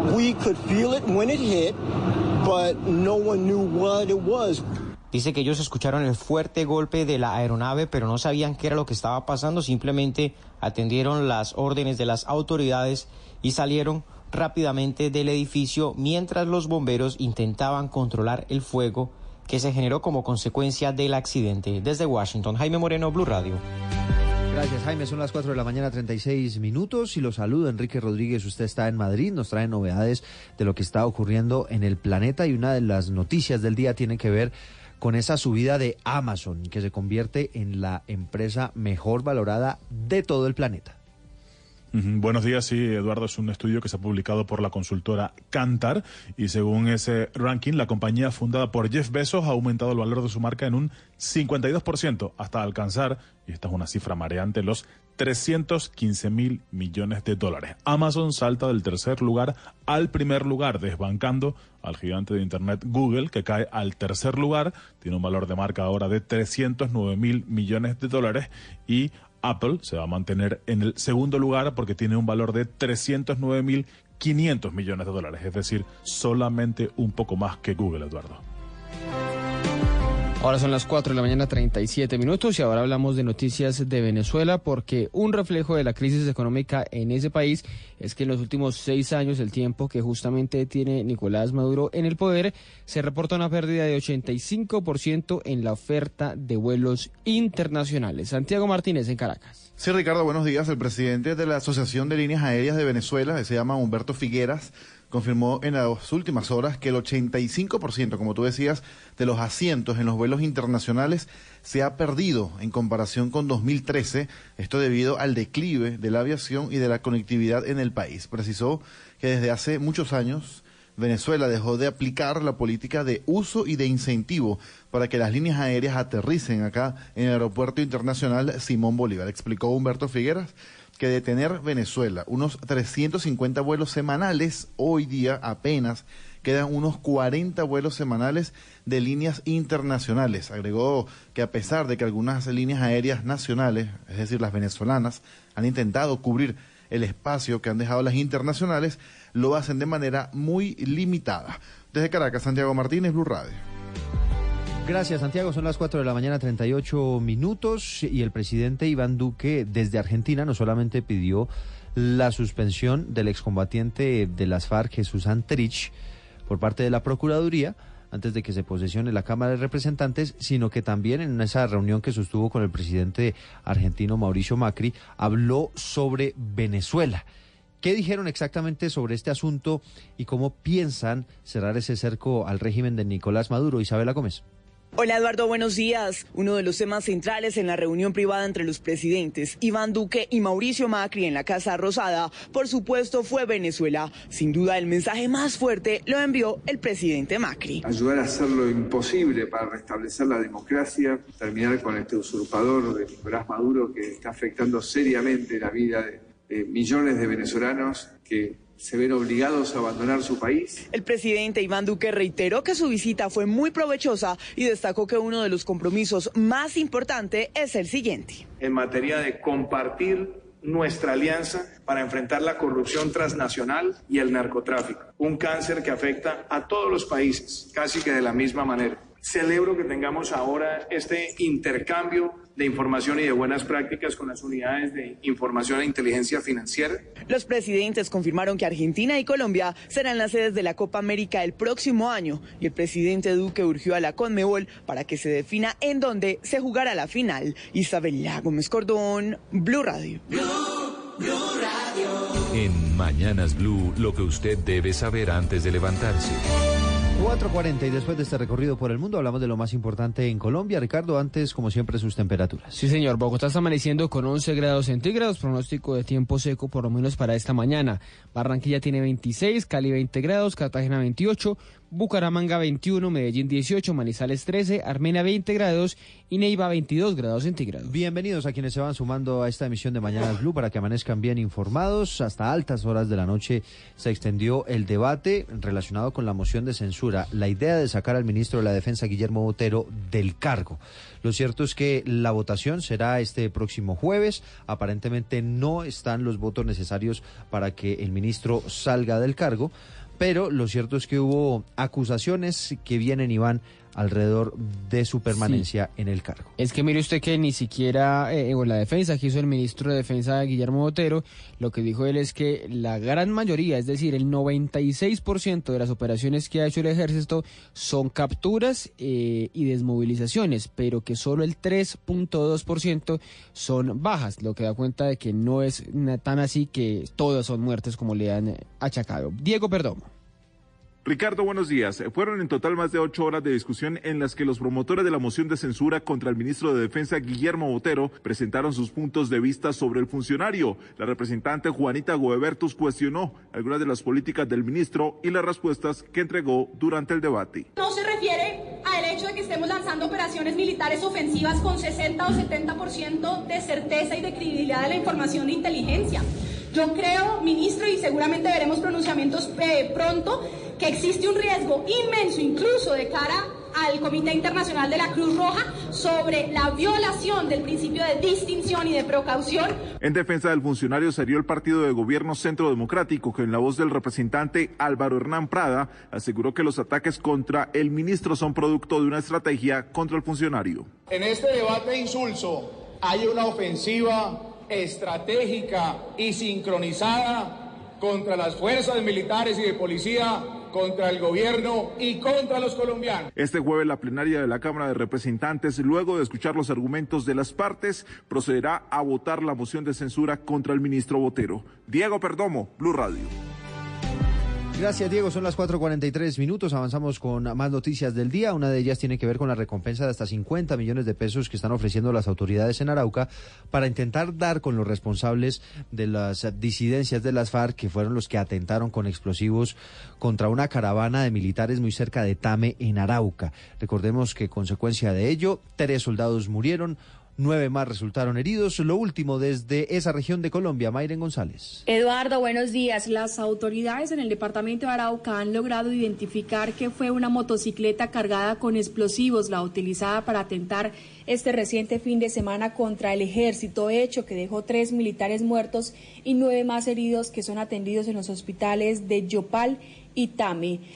Dice que ellos escucharon el fuerte golpe de la aeronave, pero no sabían qué era lo que estaba pasando, simplemente atendieron las órdenes de las autoridades y salieron rápidamente del edificio mientras los bomberos intentaban controlar el fuego que se generó como consecuencia del accidente. Desde Washington, Jaime Moreno, Blue Radio. Gracias, Jaime. Son las 4 de la mañana, 36 minutos. Y lo saludo, Enrique Rodríguez. Usted está en Madrid. Nos trae novedades de lo que está ocurriendo en el planeta. Y una de las noticias del día tiene que ver con esa subida de Amazon, que se convierte en la empresa mejor valorada de todo el planeta. Buenos días, sí, Eduardo, es un estudio que se ha publicado por la consultora Kantar y según ese ranking, la compañía fundada por Jeff Bezos ha aumentado el valor de su marca en un 52% hasta alcanzar, y esta es una cifra mareante, los 315 mil millones de dólares. Amazon salta del tercer lugar al primer lugar, desbancando al gigante de Internet Google, que cae al tercer lugar, tiene un valor de marca ahora de 309 mil millones de dólares y Apple se va a mantener en el segundo lugar porque tiene un valor de 309 mil 500 millones de dólares, es decir, solamente un poco más que Google, Eduardo. Ahora son las 4 de la mañana 37 minutos y ahora hablamos de noticias de Venezuela porque un reflejo de la crisis económica en ese país es que en los últimos seis años, el tiempo que justamente tiene Nicolás Maduro en el poder, se reporta una pérdida de 85% en la oferta de vuelos internacionales. Santiago Martínez en Caracas. Sí, Ricardo, buenos días. El presidente de la Asociación de Líneas Aéreas de Venezuela, se llama Humberto Figueras, confirmó en las últimas horas que el 85%, como tú decías, de los asientos en los vuelos internacionales se ha perdido en comparación con 2013, esto debido al declive de la aviación y de la conectividad en el país. Precisó que desde hace muchos años Venezuela dejó de aplicar la política de uso y de incentivo para que las líneas aéreas aterricen acá en el Aeropuerto Internacional Simón Bolívar. Explicó Humberto Figueras que de tener Venezuela unos 350 vuelos semanales, hoy día apenas quedan unos 40 vuelos semanales de líneas internacionales. Agregó que a pesar de que algunas líneas aéreas nacionales, es decir, las venezolanas, han intentado cubrir el espacio que han dejado las internacionales, lo hacen de manera muy limitada. Desde Caracas, Santiago Martínez, Blue Radio. Gracias, Santiago. Son las 4 de la mañana, 38 minutos. Y el presidente Iván Duque, desde Argentina, no solamente pidió la suspensión del excombatiente de las FARC, Jesús Antrich, por parte de la Procuraduría, antes de que se posesione la Cámara de Representantes, sino que también en esa reunión que sostuvo con el presidente argentino Mauricio Macri, habló sobre Venezuela. ¿Qué dijeron exactamente sobre este asunto y cómo piensan cerrar ese cerco al régimen de Nicolás Maduro? Isabela Gómez. Hola Eduardo, buenos días. Uno de los temas centrales en la reunión privada entre los presidentes Iván Duque y Mauricio Macri en la Casa Rosada, por supuesto, fue Venezuela. Sin duda, el mensaje más fuerte lo envió el presidente Macri. Ayudar a hacer lo imposible para restablecer la democracia, terminar con este usurpador de Nicolás Maduro que está afectando seriamente la vida de, de millones de venezolanos que se ven obligados a abandonar su país. El presidente Iván Duque reiteró que su visita fue muy provechosa y destacó que uno de los compromisos más importantes es el siguiente. En materia de compartir nuestra alianza para enfrentar la corrupción transnacional y el narcotráfico, un cáncer que afecta a todos los países, casi que de la misma manera. Celebro que tengamos ahora este intercambio de información y de buenas prácticas con las unidades de información e inteligencia financiera. Los presidentes confirmaron que Argentina y Colombia serán las sedes de la Copa América el próximo año y el presidente Duque urgió a la Conmebol para que se defina en dónde se jugará la final. Isabela Gómez Cordón, Blue Radio. Blue, Blue Radio. En Mañanas Blue, lo que usted debe saber antes de levantarse. 4.40 y después de este recorrido por el mundo hablamos de lo más importante en Colombia. Ricardo, antes como siempre sus temperaturas. Sí señor, Bogotá está amaneciendo con 11 grados centígrados, pronóstico de tiempo seco por lo menos para esta mañana. Barranquilla tiene 26, Cali 20 grados, Cartagena 28, Bucaramanga 21, Medellín 18, Manizales 13, Armenia 20 grados y Neiva 22 grados centígrados. Bienvenidos a quienes se van sumando a esta emisión de Mañanas Blue para que amanezcan bien informados. Hasta altas horas de la noche se extendió el debate relacionado con la moción de censura, la idea de sacar al ministro de la Defensa, Guillermo Botero, del cargo. Lo cierto es que la votación será este próximo jueves. Aparentemente no están los votos necesarios para que el ministro salga del cargo pero lo cierto es que hubo acusaciones que vienen y van alrededor de su permanencia sí. en el cargo. Es que mire usted que ni siquiera eh, la defensa que hizo el ministro de Defensa Guillermo Botero, lo que dijo él es que la gran mayoría, es decir, el 96% de las operaciones que ha hecho el ejército son capturas eh, y desmovilizaciones, pero que solo el 3.2% son bajas, lo que da cuenta de que no es tan así que todas son muertes como le han achacado. Diego Perdomo. Ricardo, buenos días. Fueron en total más de ocho horas de discusión en las que los promotores de la moción de censura contra el ministro de Defensa, Guillermo Botero, presentaron sus puntos de vista sobre el funcionario. La representante Juanita Goebertus cuestionó algunas de las políticas del ministro y las respuestas que entregó durante el debate. No se refiere al hecho de que estemos lanzando operaciones militares ofensivas con 60 o 70% de certeza y de credibilidad de la información de inteligencia. Yo creo, ministro, y seguramente veremos pronunciamientos eh, pronto, que existe un riesgo inmenso, incluso de cara al Comité Internacional de la Cruz Roja sobre la violación del principio de distinción y de precaución. En defensa del funcionario salió el partido de gobierno Centro Democrático, que en la voz del representante Álvaro Hernán Prada aseguró que los ataques contra el ministro son producto de una estrategia contra el funcionario. En este debate insulso hay una ofensiva estratégica y sincronizada contra las fuerzas militares y de policía, contra el gobierno y contra los colombianos. Este jueves la plenaria de la Cámara de Representantes, luego de escuchar los argumentos de las partes, procederá a votar la moción de censura contra el ministro Botero. Diego Perdomo, Blue Radio. Gracias, Diego. Son las 4.43 minutos. Avanzamos con más noticias del día. Una de ellas tiene que ver con la recompensa de hasta 50 millones de pesos que están ofreciendo las autoridades en Arauca para intentar dar con los responsables de las disidencias de las FARC, que fueron los que atentaron con explosivos contra una caravana de militares muy cerca de Tame, en Arauca. Recordemos que, consecuencia de ello, tres soldados murieron. Nueve más resultaron heridos. Lo último desde esa región de Colombia, Mayren González. Eduardo, buenos días. Las autoridades en el departamento de Arauca han logrado identificar que fue una motocicleta cargada con explosivos la utilizada para atentar este reciente fin de semana contra el ejército, hecho que dejó tres militares muertos y nueve más heridos que son atendidos en los hospitales de Yopal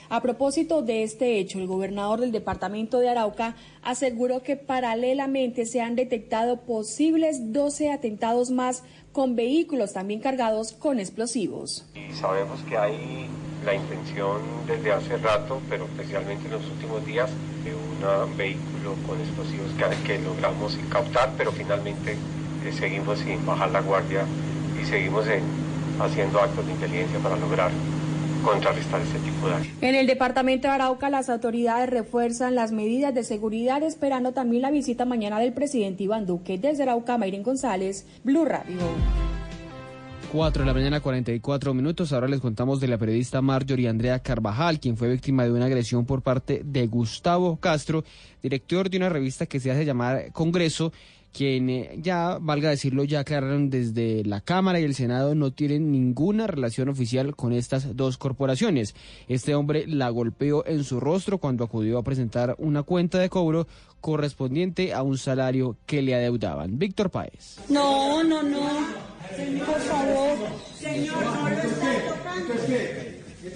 A propósito de este hecho, el gobernador del departamento de Arauca aseguró que paralelamente se han detectado posibles 12 atentados más con vehículos también cargados con explosivos. Y sabemos que hay la intención desde hace rato, pero especialmente en los últimos días, de un vehículo con explosivos que, logramos incautar, pero finalmente eh, seguimos sin bajar la guardia y seguimos en, haciendo actos de inteligencia para lograr contrarrestar este tipo de actos. En el departamento de Arauca, las autoridades refuerzan las medidas de seguridad, esperando también la visita mañana del presidente Iván Duque. Desde Arauca, Mayren González, Blue Radio. 4 de la mañana, 44 minutos. Ahora les contamos de la periodista Marjorie Andrea Carvajal, quien fue víctima de una agresión por parte de Gustavo Castro, director de una revista que se hace llamar Congreso quien eh, ya, valga decirlo, ya aclararon desde la Cámara y el Senado no tienen ninguna relación oficial con estas dos corporaciones. Este hombre la golpeó en su rostro cuando acudió a presentar una cuenta de cobro correspondiente a un salario que le adeudaban. Víctor Páez. No, no, no. Por favor. Señor, no lo está tocando.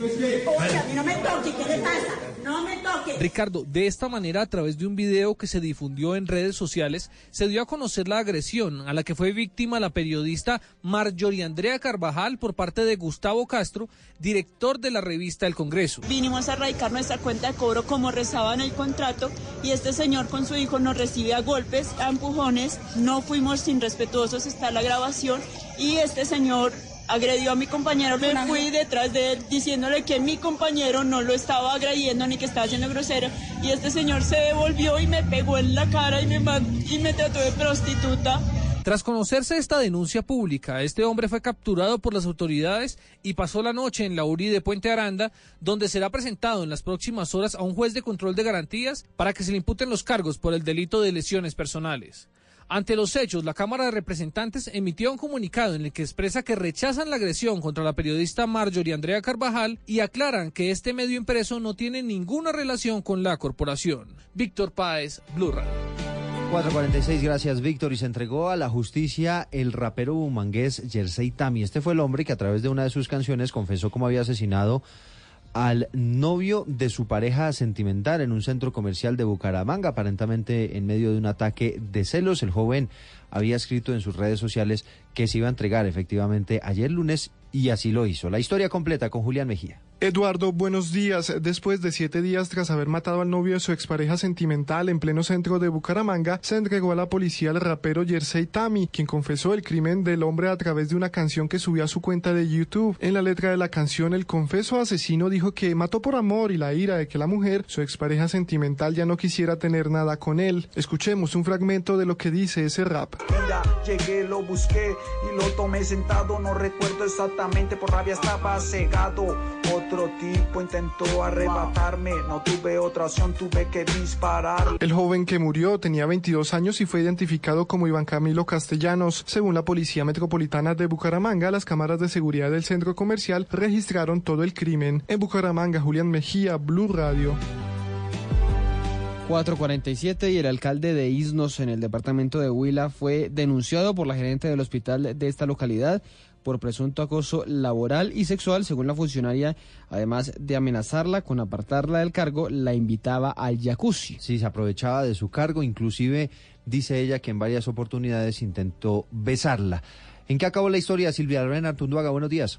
Oye, a mí no me toque, ¿qué le pasa? No me toque. Ricardo, de esta manera, a través de un video que se difundió en redes sociales, se dio a conocer la agresión a la que fue víctima la periodista Marjorie Andrea Carvajal por parte de Gustavo Castro, director de la revista El Congreso. Vinimos a radicar nuestra cuenta de cobro como rezaba en el contrato y este señor con su hijo nos recibe a golpes, a empujones, no fuimos irrespetuosos, está la grabación y este señor agredió a mi compañero, me fui detrás de él diciéndole que mi compañero no lo estaba agrediendo ni que estaba haciendo grosero y este señor se devolvió y me pegó en la cara y me, y me trató de prostituta. Tras conocerse esta denuncia pública, este hombre fue capturado por las autoridades y pasó la noche en la URI de Puente Aranda, donde será presentado en las próximas horas a un juez de control de garantías para que se le imputen los cargos por el delito de lesiones personales. Ante los hechos, la Cámara de Representantes emitió un comunicado en el que expresa que rechazan la agresión contra la periodista Marjorie Andrea Carvajal y aclaran que este medio impreso no tiene ninguna relación con la corporación. Víctor Páez, Blue Radio. 446, gracias Víctor. Y se entregó a la justicia el rapero bumangués Jersey Tami. Este fue el hombre que a través de una de sus canciones confesó cómo había asesinado al novio de su pareja sentimental en un centro comercial de Bucaramanga, aparentemente en medio de un ataque de celos. El joven había escrito en sus redes sociales que se iba a entregar efectivamente ayer lunes y así lo hizo. La historia completa con Julián Mejía. Eduardo, buenos días. Después de siete días tras haber matado al novio de su expareja sentimental en pleno centro de Bucaramanga, se entregó a la policía el rapero Jersey Tami, quien confesó el crimen del hombre a través de una canción que subió a su cuenta de YouTube. En la letra de la canción, el confeso asesino dijo que mató por amor y la ira de que la mujer, su expareja sentimental, ya no quisiera tener nada con él. Escuchemos un fragmento de lo que dice ese rap. Llegué, lo busqué y lo tomé sentado, no recuerdo exactamente, por rabia estaba cegado tipo intentó arrebatarme, no tuve otra opción, tuve que disparar. El joven que murió tenía 22 años y fue identificado como Iván Camilo Castellanos. Según la Policía Metropolitana de Bucaramanga, las cámaras de seguridad del centro comercial registraron todo el crimen. En Bucaramanga, Julián Mejía, Blue Radio. 447 y el alcalde de Isnos en el departamento de Huila fue denunciado por la gerente del hospital de esta localidad por presunto acoso laboral y sexual, según la funcionaria, además de amenazarla con apartarla del cargo, la invitaba al jacuzzi. Sí, se aprovechaba de su cargo, inclusive dice ella que en varias oportunidades intentó besarla. ¿En qué acabó la historia, Silvia Lorena Artunduaga? Buenos días.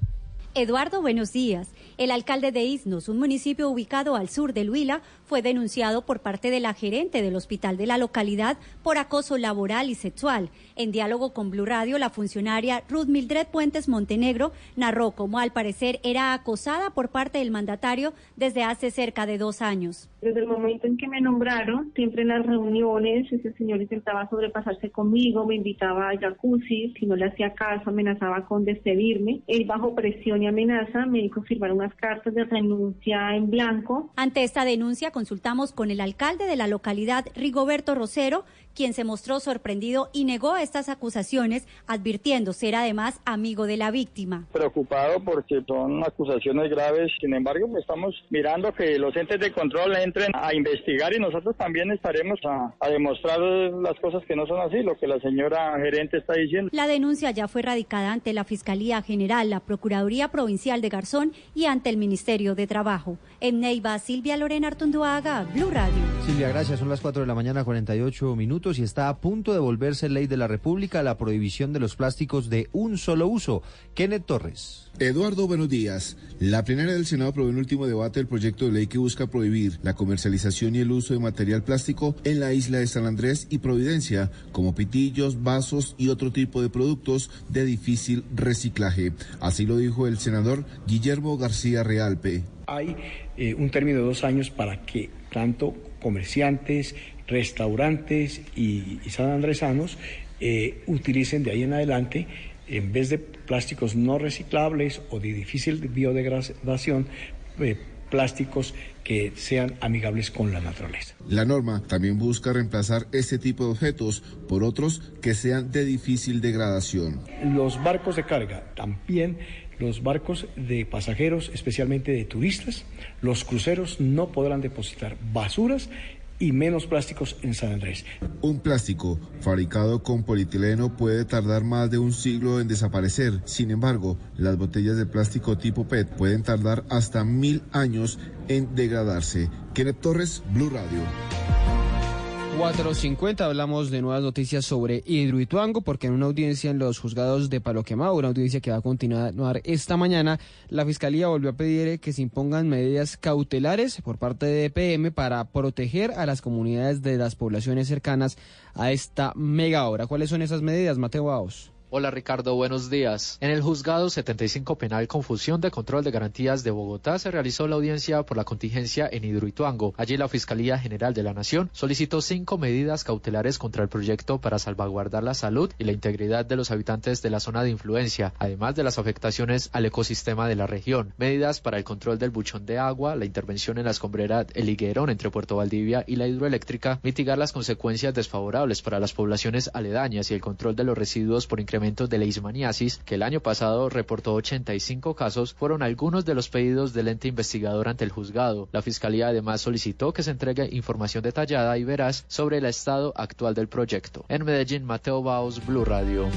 Eduardo, buenos días. El alcalde de Isnos, un municipio ubicado al sur del Huila, fue denunciado por parte de la gerente del hospital de la localidad por acoso laboral y sexual. En diálogo con Blue Radio, la funcionaria Ruth Mildred Puentes Montenegro narró cómo al parecer era acosada por parte del mandatario desde hace cerca de dos años. Desde el momento en que me nombraron, siempre en las reuniones, ese señor intentaba sobrepasarse conmigo, me invitaba a jacuzzi, si no le hacía caso, amenazaba con despedirme. Él bajo presión y amenaza me dijo firmar unas cartas de renuncia en blanco. Ante esta denuncia consultamos con el alcalde de la localidad, Rigoberto Rosero, quien se mostró sorprendido y negó estas acusaciones, advirtiendo ser además amigo de la víctima. Preocupado porque son acusaciones graves, sin embargo, pues, estamos mirando que los entes de control entren a investigar y nosotros también estaremos a, a demostrar las cosas que no son así, lo que la señora gerente está diciendo. La denuncia ya fue radicada ante la Fiscalía General, la Procuraduría Provincial de Garzón y ante el Ministerio de Trabajo. En Neiva, Silvia Lorena Artunduaga, Blue Radio. Silvia, gracias. Son las 4 de la mañana, 48 minutos y está a punto de volverse ley de la República la prohibición de los plásticos de un solo uso. Kenneth Torres. Eduardo, buenos días. La plenaria del Senado aprobó en último debate el proyecto de ley que busca prohibir la comercialización y el uso de material plástico en la isla de San Andrés y Providencia, como pitillos, vasos y otro tipo de productos de difícil reciclaje. Así lo dijo el senador Guillermo García Realpe. Hay eh, un término de dos años para que tanto comerciantes, restaurantes y, y sanandresanos eh, utilicen de ahí en adelante en vez de plásticos no reciclables o de difícil biodegradación, eh, plásticos que sean amigables con la naturaleza. La norma también busca reemplazar este tipo de objetos por otros que sean de difícil degradación. Los barcos de carga también los barcos de pasajeros, especialmente de turistas, los cruceros no podrán depositar basuras y menos plásticos en San Andrés. Un plástico fabricado con polietileno puede tardar más de un siglo en desaparecer. Sin embargo, las botellas de plástico tipo PET pueden tardar hasta mil años en degradarse. Kenneth Torres, Blue Radio. 4.50 hablamos de nuevas noticias sobre Hidroituango porque en una audiencia en los juzgados de Palo Quemado, una audiencia que va a continuar esta mañana, la Fiscalía volvió a pedir que se impongan medidas cautelares por parte de EPM para proteger a las comunidades de las poblaciones cercanas a esta mega obra. ¿Cuáles son esas medidas, Mateo Baos? Hola Ricardo, buenos días. En el juzgado 75 penal Confusión de Control de Garantías de Bogotá se realizó la audiencia por la contingencia en Hidroituango. Allí la Fiscalía General de la Nación solicitó cinco medidas cautelares contra el proyecto para salvaguardar la salud y la integridad de los habitantes de la zona de influencia, además de las afectaciones al ecosistema de la región. Medidas para el control del buchón de agua, la intervención en la escombrera El Higuerón entre Puerto Valdivia y la hidroeléctrica, mitigar las consecuencias desfavorables para las poblaciones aledañas y el control de los residuos por incremento de leishmaniasis, que el año pasado reportó 85 casos, fueron algunos de los pedidos del ente investigador ante el juzgado. La Fiscalía además solicitó que se entregue información detallada y veraz sobre el estado actual del proyecto. En Medellín, Mateo Baos, Blue Radio.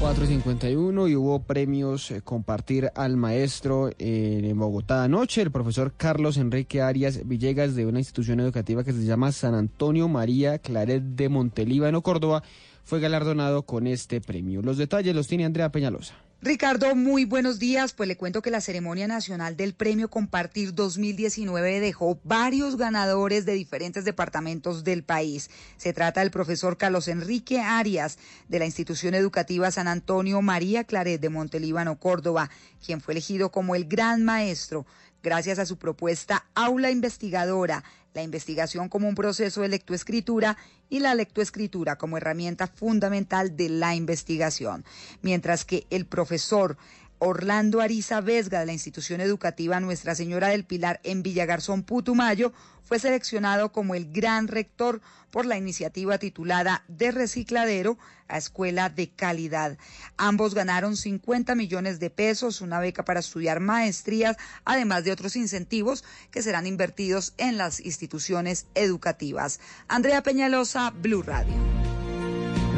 451 y hubo premios eh, compartir al maestro eh, en Bogotá anoche. El profesor Carlos Enrique Arias Villegas de una institución educativa que se llama San Antonio María Claret de Montelíbano, Córdoba, fue galardonado con este premio. Los detalles los tiene Andrea Peñalosa. Ricardo, muy buenos días. Pues le cuento que la ceremonia nacional del Premio Compartir 2019 dejó varios ganadores de diferentes departamentos del país. Se trata del profesor Carlos Enrique Arias de la institución educativa San Antonio María Claret de Montelíbano, Córdoba, quien fue elegido como el gran maestro gracias a su propuesta Aula Investigadora, la investigación como un proceso de lectoescritura y la lectoescritura como herramienta fundamental de la investigación. Mientras que el profesor Orlando Ariza Vesga de la institución educativa Nuestra Señora del Pilar en Villagarzón, Putumayo, fue seleccionado como el gran rector por la iniciativa titulada De Recicladero a Escuela de Calidad. Ambos ganaron 50 millones de pesos, una beca para estudiar maestrías, además de otros incentivos que serán invertidos en las instituciones educativas. Andrea Peñalosa, Blue Radio.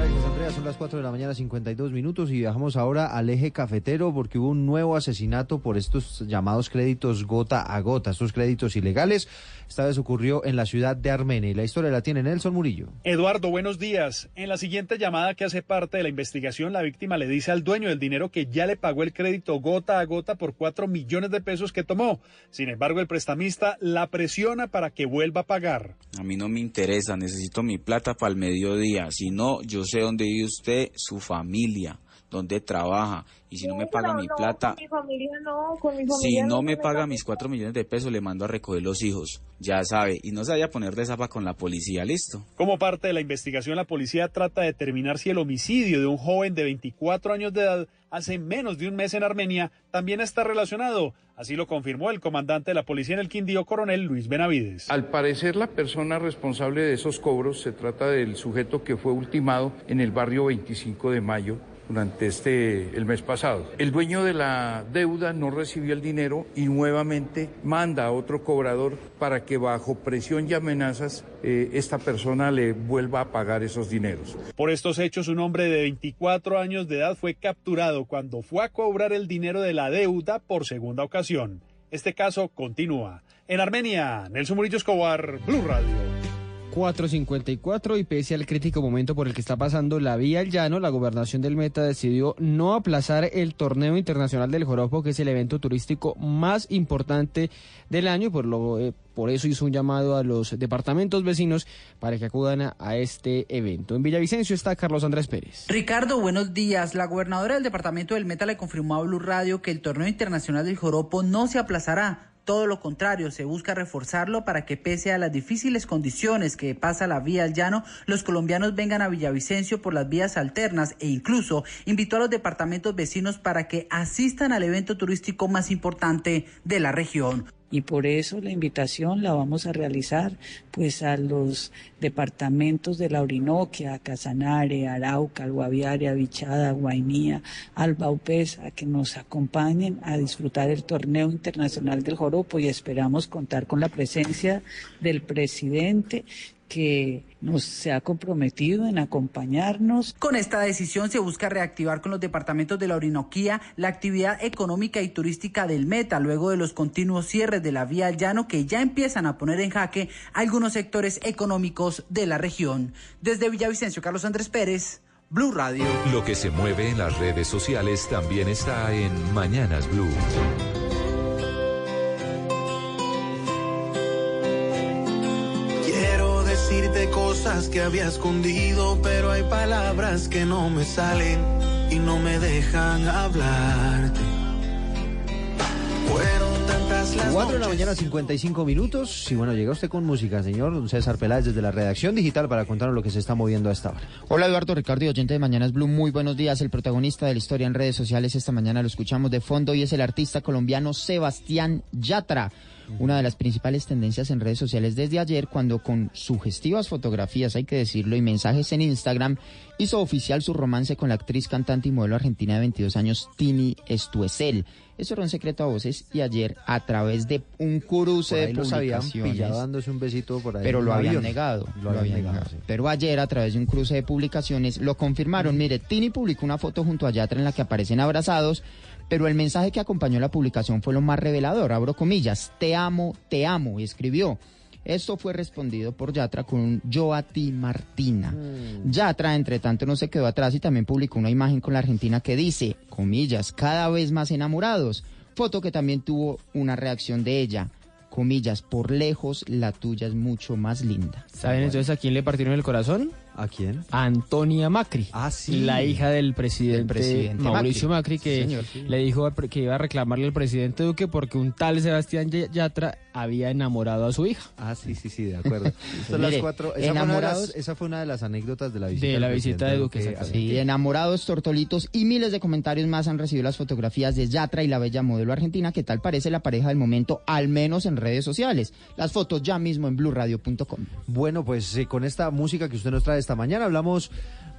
Gracias, Andrea. Son las 4 de la mañana, 52 minutos, y viajamos ahora al eje cafetero porque hubo un nuevo asesinato por estos llamados créditos gota a gota, estos créditos ilegales. Esta vez ocurrió en la ciudad de Armenia y la historia la tiene Nelson Murillo. Eduardo, buenos días. En la siguiente llamada que hace parte de la investigación, la víctima le dice al dueño del dinero que ya le pagó el crédito gota a gota por 4 millones de pesos que tomó. Sin embargo, el prestamista la presiona para que vuelva a pagar. A mí no me interesa, necesito mi plata para el mediodía. Si no, yo sé dónde vive usted, su familia, dónde trabaja. Y si no me paga mi plata, Con mi familia no, con mi si familia no me me paga mis 4 millones de pesos, le mando a recoger los hijos. Ya sabe, y no se vaya a poner de zapa con la policía, listo. Como parte de la investigación, la policía trata de determinar si el homicidio de un joven de 24 años de edad hace menos de un mes en Armenia también está relacionado. Así lo confirmó el comandante de la policía en el Quindío, coronel Luis Benavides. Al parecer, la persona responsable de esos cobros se trata del sujeto que fue ultimado en el barrio 25 de mayo durante este el mes pasado. El dueño de la deuda no recibió el dinero y nuevamente manda a otro cobrador para que bajo presión y amenazas eh, esta persona le vuelva a pagar esos dineros. Por estos hechos, un hombre de 24 años de edad fue capturado cuando fue a cobrar el dinero de la deuda por segunda ocasión. Este caso continúa. En Armenia, Nelson Murillo Escobar, Blue Radio. 4.54 y pese al crítico momento por el que está pasando la vía al llano, la gobernación del Meta decidió no aplazar el torneo internacional del Joropo, que es el evento turístico más importante del año, por, lo, eh, por eso hizo un llamado a los departamentos vecinos para que acudan a, este evento. En Villavicencio está Carlos Andrés Pérez. Ricardo, buenos días. La gobernadora del departamento del Meta le confirmó a Blue Radio que el torneo internacional del Joropo no se aplazará. Todo lo contrario, se busca reforzarlo para que pese a las difíciles condiciones que pasa la vía al llano, los colombianos vengan a Villavicencio por las vías alternas e incluso invitó a los departamentos vecinos para que asistan al evento turístico más importante de la región. Y por eso la invitación la vamos a realizar pues a los departamentos de la Orinoquia, Casanare, Arauca, Guaviare, Bichada, Guainía, Alba Upes, a que nos acompañen a disfrutar el torneo internacional del Joropo y esperamos contar con la presencia del presidente que nos se ha comprometido en acompañarnos. Con esta decisión se busca reactivar con los departamentos de la Orinoquía la actividad económica y turística del Meta, luego de los continuos cierres de la vía al llano que ya empiezan a poner en jaque algunos sectores económicos de la región. Desde Villavicencio, Carlos Andrés Pérez, Blue Radio. Lo que se mueve en las redes sociales también está en Mañanas Blue. Cosas que había escondido, pero hay palabras que no me salen y no me dejan hablarte. Fueron tantas las 4 de la mañana, 55 minutos. Y bueno, llega usted con música, señor don César Peláez, desde la redacción digital para contarnos lo que se está moviendo a esta hora. Hola Eduardo Ricardo y oyente de Mañanas Blue, muy buenos días. El protagonista de la historia en redes sociales esta mañana lo escuchamos de fondo y es el artista colombiano Sebastián Yatra. Una de las principales tendencias en redes sociales desde ayer cuando con sugestivas fotografías, hay que decirlo, y mensajes en Instagram, hizo oficial su romance con la actriz, cantante y modelo argentina de 22 años, Tini Estuesel. Eso era un secreto a voces y ayer a través de un cruce Por de ahí los habían publicaciones pillado dándose un besito por ahí. pero lo habían avión. negado. Lo, habían negado. sí. Pero ayer, a través de un cruce de publicaciones, lo confirmaron. Mire, Tini publicó una foto junto a Yatra en la que aparecen abrazados, pero el mensaje que acompañó la publicación fue lo más revelador. Abro comillas, te amo, te amo, y escribió. Esto fue respondido por Yatra con un yo a ti, Martina. Yatra, entre tanto, no se quedó atrás y también publicó una imagen con la Argentina que dice, comillas, cada vez más enamorados. Foto que también tuvo una reacción de ella. Comillas, por lejos la tuya es mucho más linda. ¿Saben entonces a quién le partieron el corazón? ¿A quién? A Antonia Macri. Ah, sí. La hija del presidente, presidente Mauricio Macri. Macri, que Sí, señor, sí. le dijo que iba a reclamarle al presidente Duque porque un tal Sebastián Yatra había enamorado a su hija. Ah, sí, sí, sí, de acuerdo. Son las cuatro. Esa, fue enamorados- las, esa fue una de las anécdotas de la visita. De la visita de Duque, Sí, enamorados, tortolitos y miles de comentarios más han recibido las fotografías de Yatra y la bella modelo argentina, que tal parece la pareja del momento, al menos en redes sociales. Las fotos ya mismo en blurradio.com. Bueno, pues eh, con esta música que usted nos trae esta mañana hablamos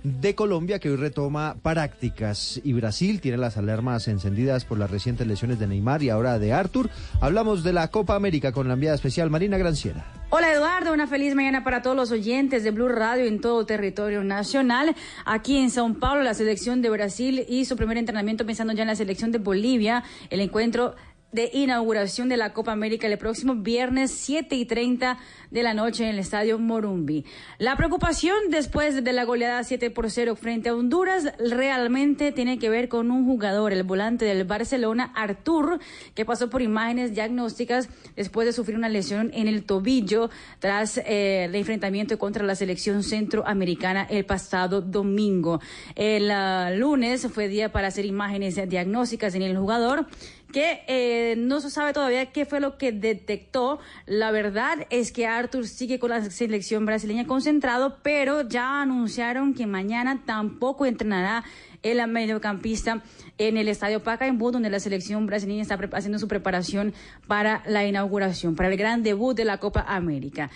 de Colombia que hoy retoma prácticas y Brasil tiene las alarmas encendidas por las recientes lesiones de Neymar y ahora de Arthur. Hablamos de la Copa América con la enviada especial Marina Granciera. Hola Eduardo, una feliz mañana para todos los oyentes de Blue Radio en todo territorio nacional. Aquí en Sao Paulo, la selección de Brasil hizo primer entrenamiento pensando ya en la selección de Bolivia. El encuentro de inauguración de la Copa América el próximo viernes 7 y 30 de la noche en el Estadio Morumbi. La preocupación después de la goleada 7 por 0 frente a Honduras realmente tiene que ver con un jugador, el volante del Barcelona, Artur, que pasó por imágenes diagnósticas después de sufrir una lesión en el tobillo tras eh, el enfrentamiento contra la selección centroamericana el pasado domingo. El ah, lunes fue día para hacer imágenes diagnósticas en el jugador que eh, no se sabe todavía qué fue lo que detectó. La verdad es que Arthur sigue con la selección brasileña concentrado, pero ya anunciaron que mañana tampoco entrenará el mediocampista en el Estadio Pacaembu, donde la selección brasileña está haciendo su preparación para la inauguración, para el gran debut de la Copa América.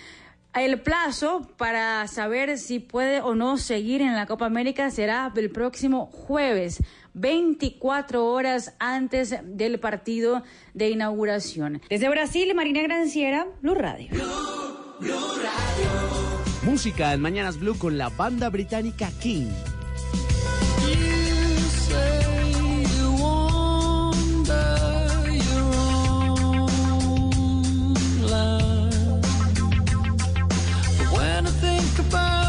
El plazo para saber si puede o no seguir en la Copa América será el próximo jueves, 24 horas antes del partido de inauguración. Desde Brasil, Marina Granciera, Blue Radio. Música en Mañanas Blue con la banda británica King. When goodbye.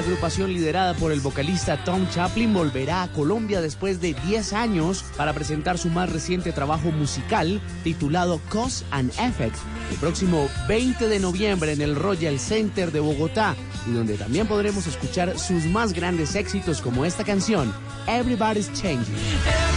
Agrupación liderada por el vocalista Tom Chaplin volverá a Colombia después de 10 años para presentar su más reciente trabajo musical titulado Cause and Effect el próximo 20 de noviembre en el Royal Center de Bogotá y donde también podremos escuchar sus más grandes éxitos como esta canción Everybody's Changing.